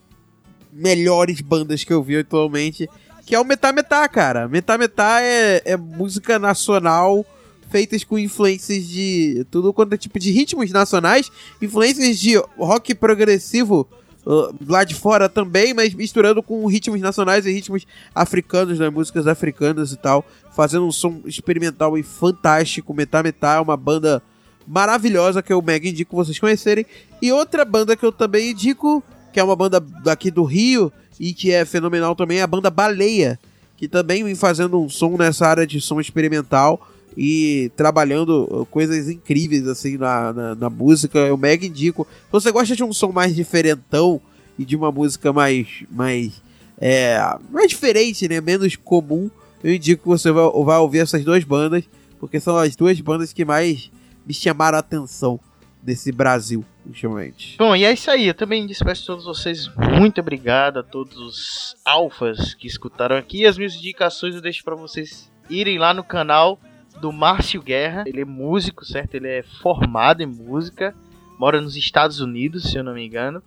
melhores bandas que eu vi atualmente. Que é o Metá Metá, cara. Metá Metá é, é música nacional feitas com influências de tudo quanto é tipo de ritmos nacionais, influências de rock progressivo uh, lá de fora também, mas misturando com ritmos nacionais e ritmos africanos, né, músicas africanas e tal, fazendo um som experimental e fantástico. Metá Metá é uma banda maravilhosa que eu mega indico vocês conhecerem. E outra banda que eu também indico, que é uma banda daqui do Rio e que é fenomenal também, é a banda Baleia, que também vem fazendo um som nessa área de som experimental e trabalhando uh, coisas incríveis assim na, na, na, música. Eu mega indico. Se você gosta de um som mais diferentão e de uma música mais mais é, mais diferente, né, menos comum, eu indico que você vai, ouvir essas duas bandas, porque são as duas bandas que mais me chamaram a atenção desse Brasil, ultimamente. Bom, e é isso aí. Eu também despeço todos vocês. Muito obrigado a todos os alfas que escutaram aqui. As minhas indicações eu deixo para vocês irem lá no canal do Márcio Guerra. Ele é músico, certo? Ele é formado em música, mora nos Estados Unidos, se eu não me engano.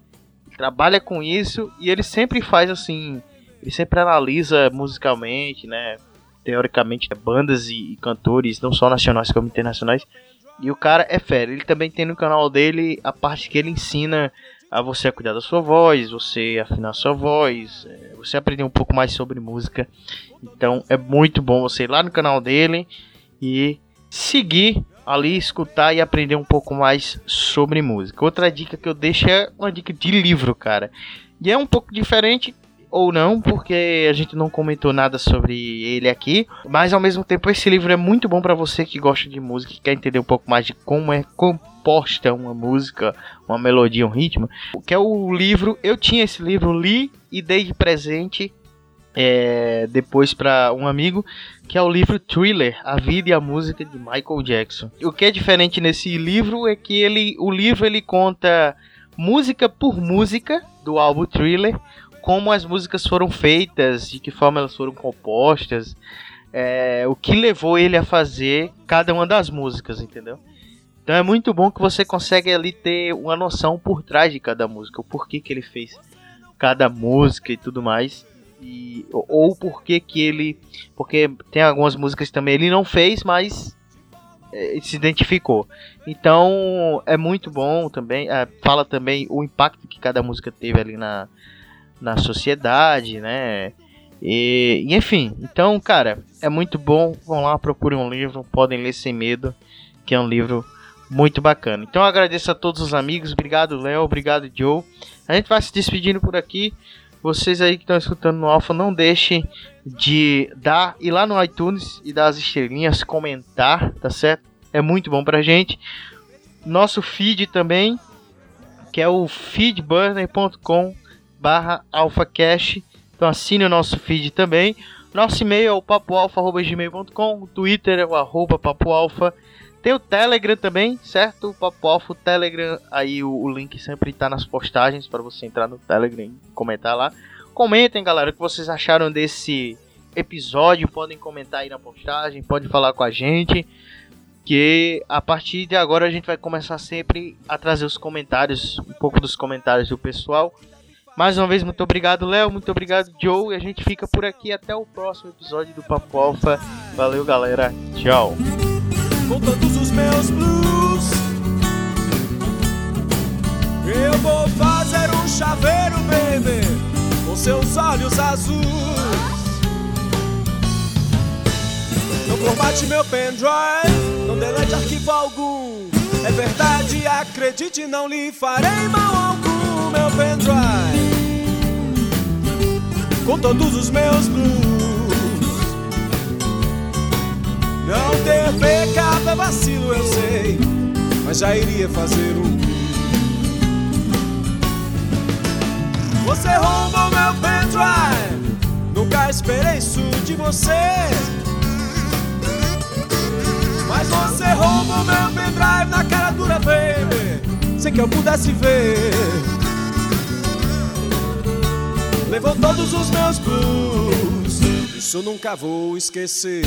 Trabalha com isso e ele sempre faz assim, ele sempre analisa musicalmente, né? Teoricamente, bandas e, cantores, não só nacionais como internacionais. E o cara é fera. Ele também tem no canal dele a parte que ele ensina a você cuidar da sua voz, você afinar sua voz, é, você aprender um pouco mais sobre música. Então é muito bom você ir lá no canal dele e seguir ali, escutar e aprender um pouco mais sobre música. Outra dica que eu deixo é uma dica de livro, cara. E é um pouco diferente ou não, porque a gente não comentou nada sobre ele aqui, mas ao mesmo tempo esse livro é muito bom para você que gosta de música, que quer entender um pouco mais de como é composta uma música, uma melodia, um ritmo, que é o livro, eu tinha esse livro, li e dei de presente é, depois para um amigo, que é o livro Thriller, A Vida e a Música de Michael Jackson. O que é diferente nesse livro é que ele, o livro ele conta música por música do álbum Thriller, como as músicas foram feitas, de que forma elas foram compostas, é, o que levou ele a fazer cada uma das músicas, entendeu? Então é muito bom que você consegue ali ter uma noção por trás de cada música, o porquê que ele fez cada música e tudo mais e, ou porque que ele. Porque tem algumas músicas também ele não fez, mas é, se identificou. Então é muito bom também. É, fala também o impacto que cada música teve ali na, na sociedade, né? E, enfim, então, cara, é muito bom. Vão lá, procurem um livro, podem ler sem medo, que é um livro muito bacana. Então agradeço a todos os amigos, obrigado Léo, obrigado Joe. A gente vai se despedindo por aqui. Vocês aí que estão escutando no Alpha, não deixem de dar ir lá no iTunes e dar as estrelinhas, comentar, tá certo? É muito bom pra gente. Nosso feed também, que é o feedburner.com barra alphacash. Então assine o nosso feed também. Nosso e-mail é o papoalfa.gmail.com, o Twitter é o arroba papoalfa. Tem o Telegram também, certo? O Papo o Telegram, aí o, o link sempre está nas postagens para você entrar no Telegram e comentar lá. Comentem, galera, o que vocês acharam desse episódio. Podem comentar aí na postagem, podem falar com a gente. Que a partir de agora a gente vai começar sempre a trazer os comentários, um pouco dos comentários do pessoal. Mais uma vez, muito obrigado, Léo. Muito obrigado, Joe. E a gente fica por aqui até o próximo episódio do Papo Alfa. Valeu, galera. Tchau com todos os meus blues. Eu vou fazer um chaveiro, baby, com seus olhos azuis. Não combate meu pendrive, não delete arquivo algum. É verdade, acredite, não lhe farei mal algum, meu pendrive. Com todos os meus blues. Não ter pecado é vacilo, eu sei, mas já iria fazer um. Você roubou meu pendrive, nunca esperei isso de você. Mas você roubou meu pendrive na cara dura, baby, sem que eu pudesse ver. levou todos os meus blues. Isso nunca vou esquecer.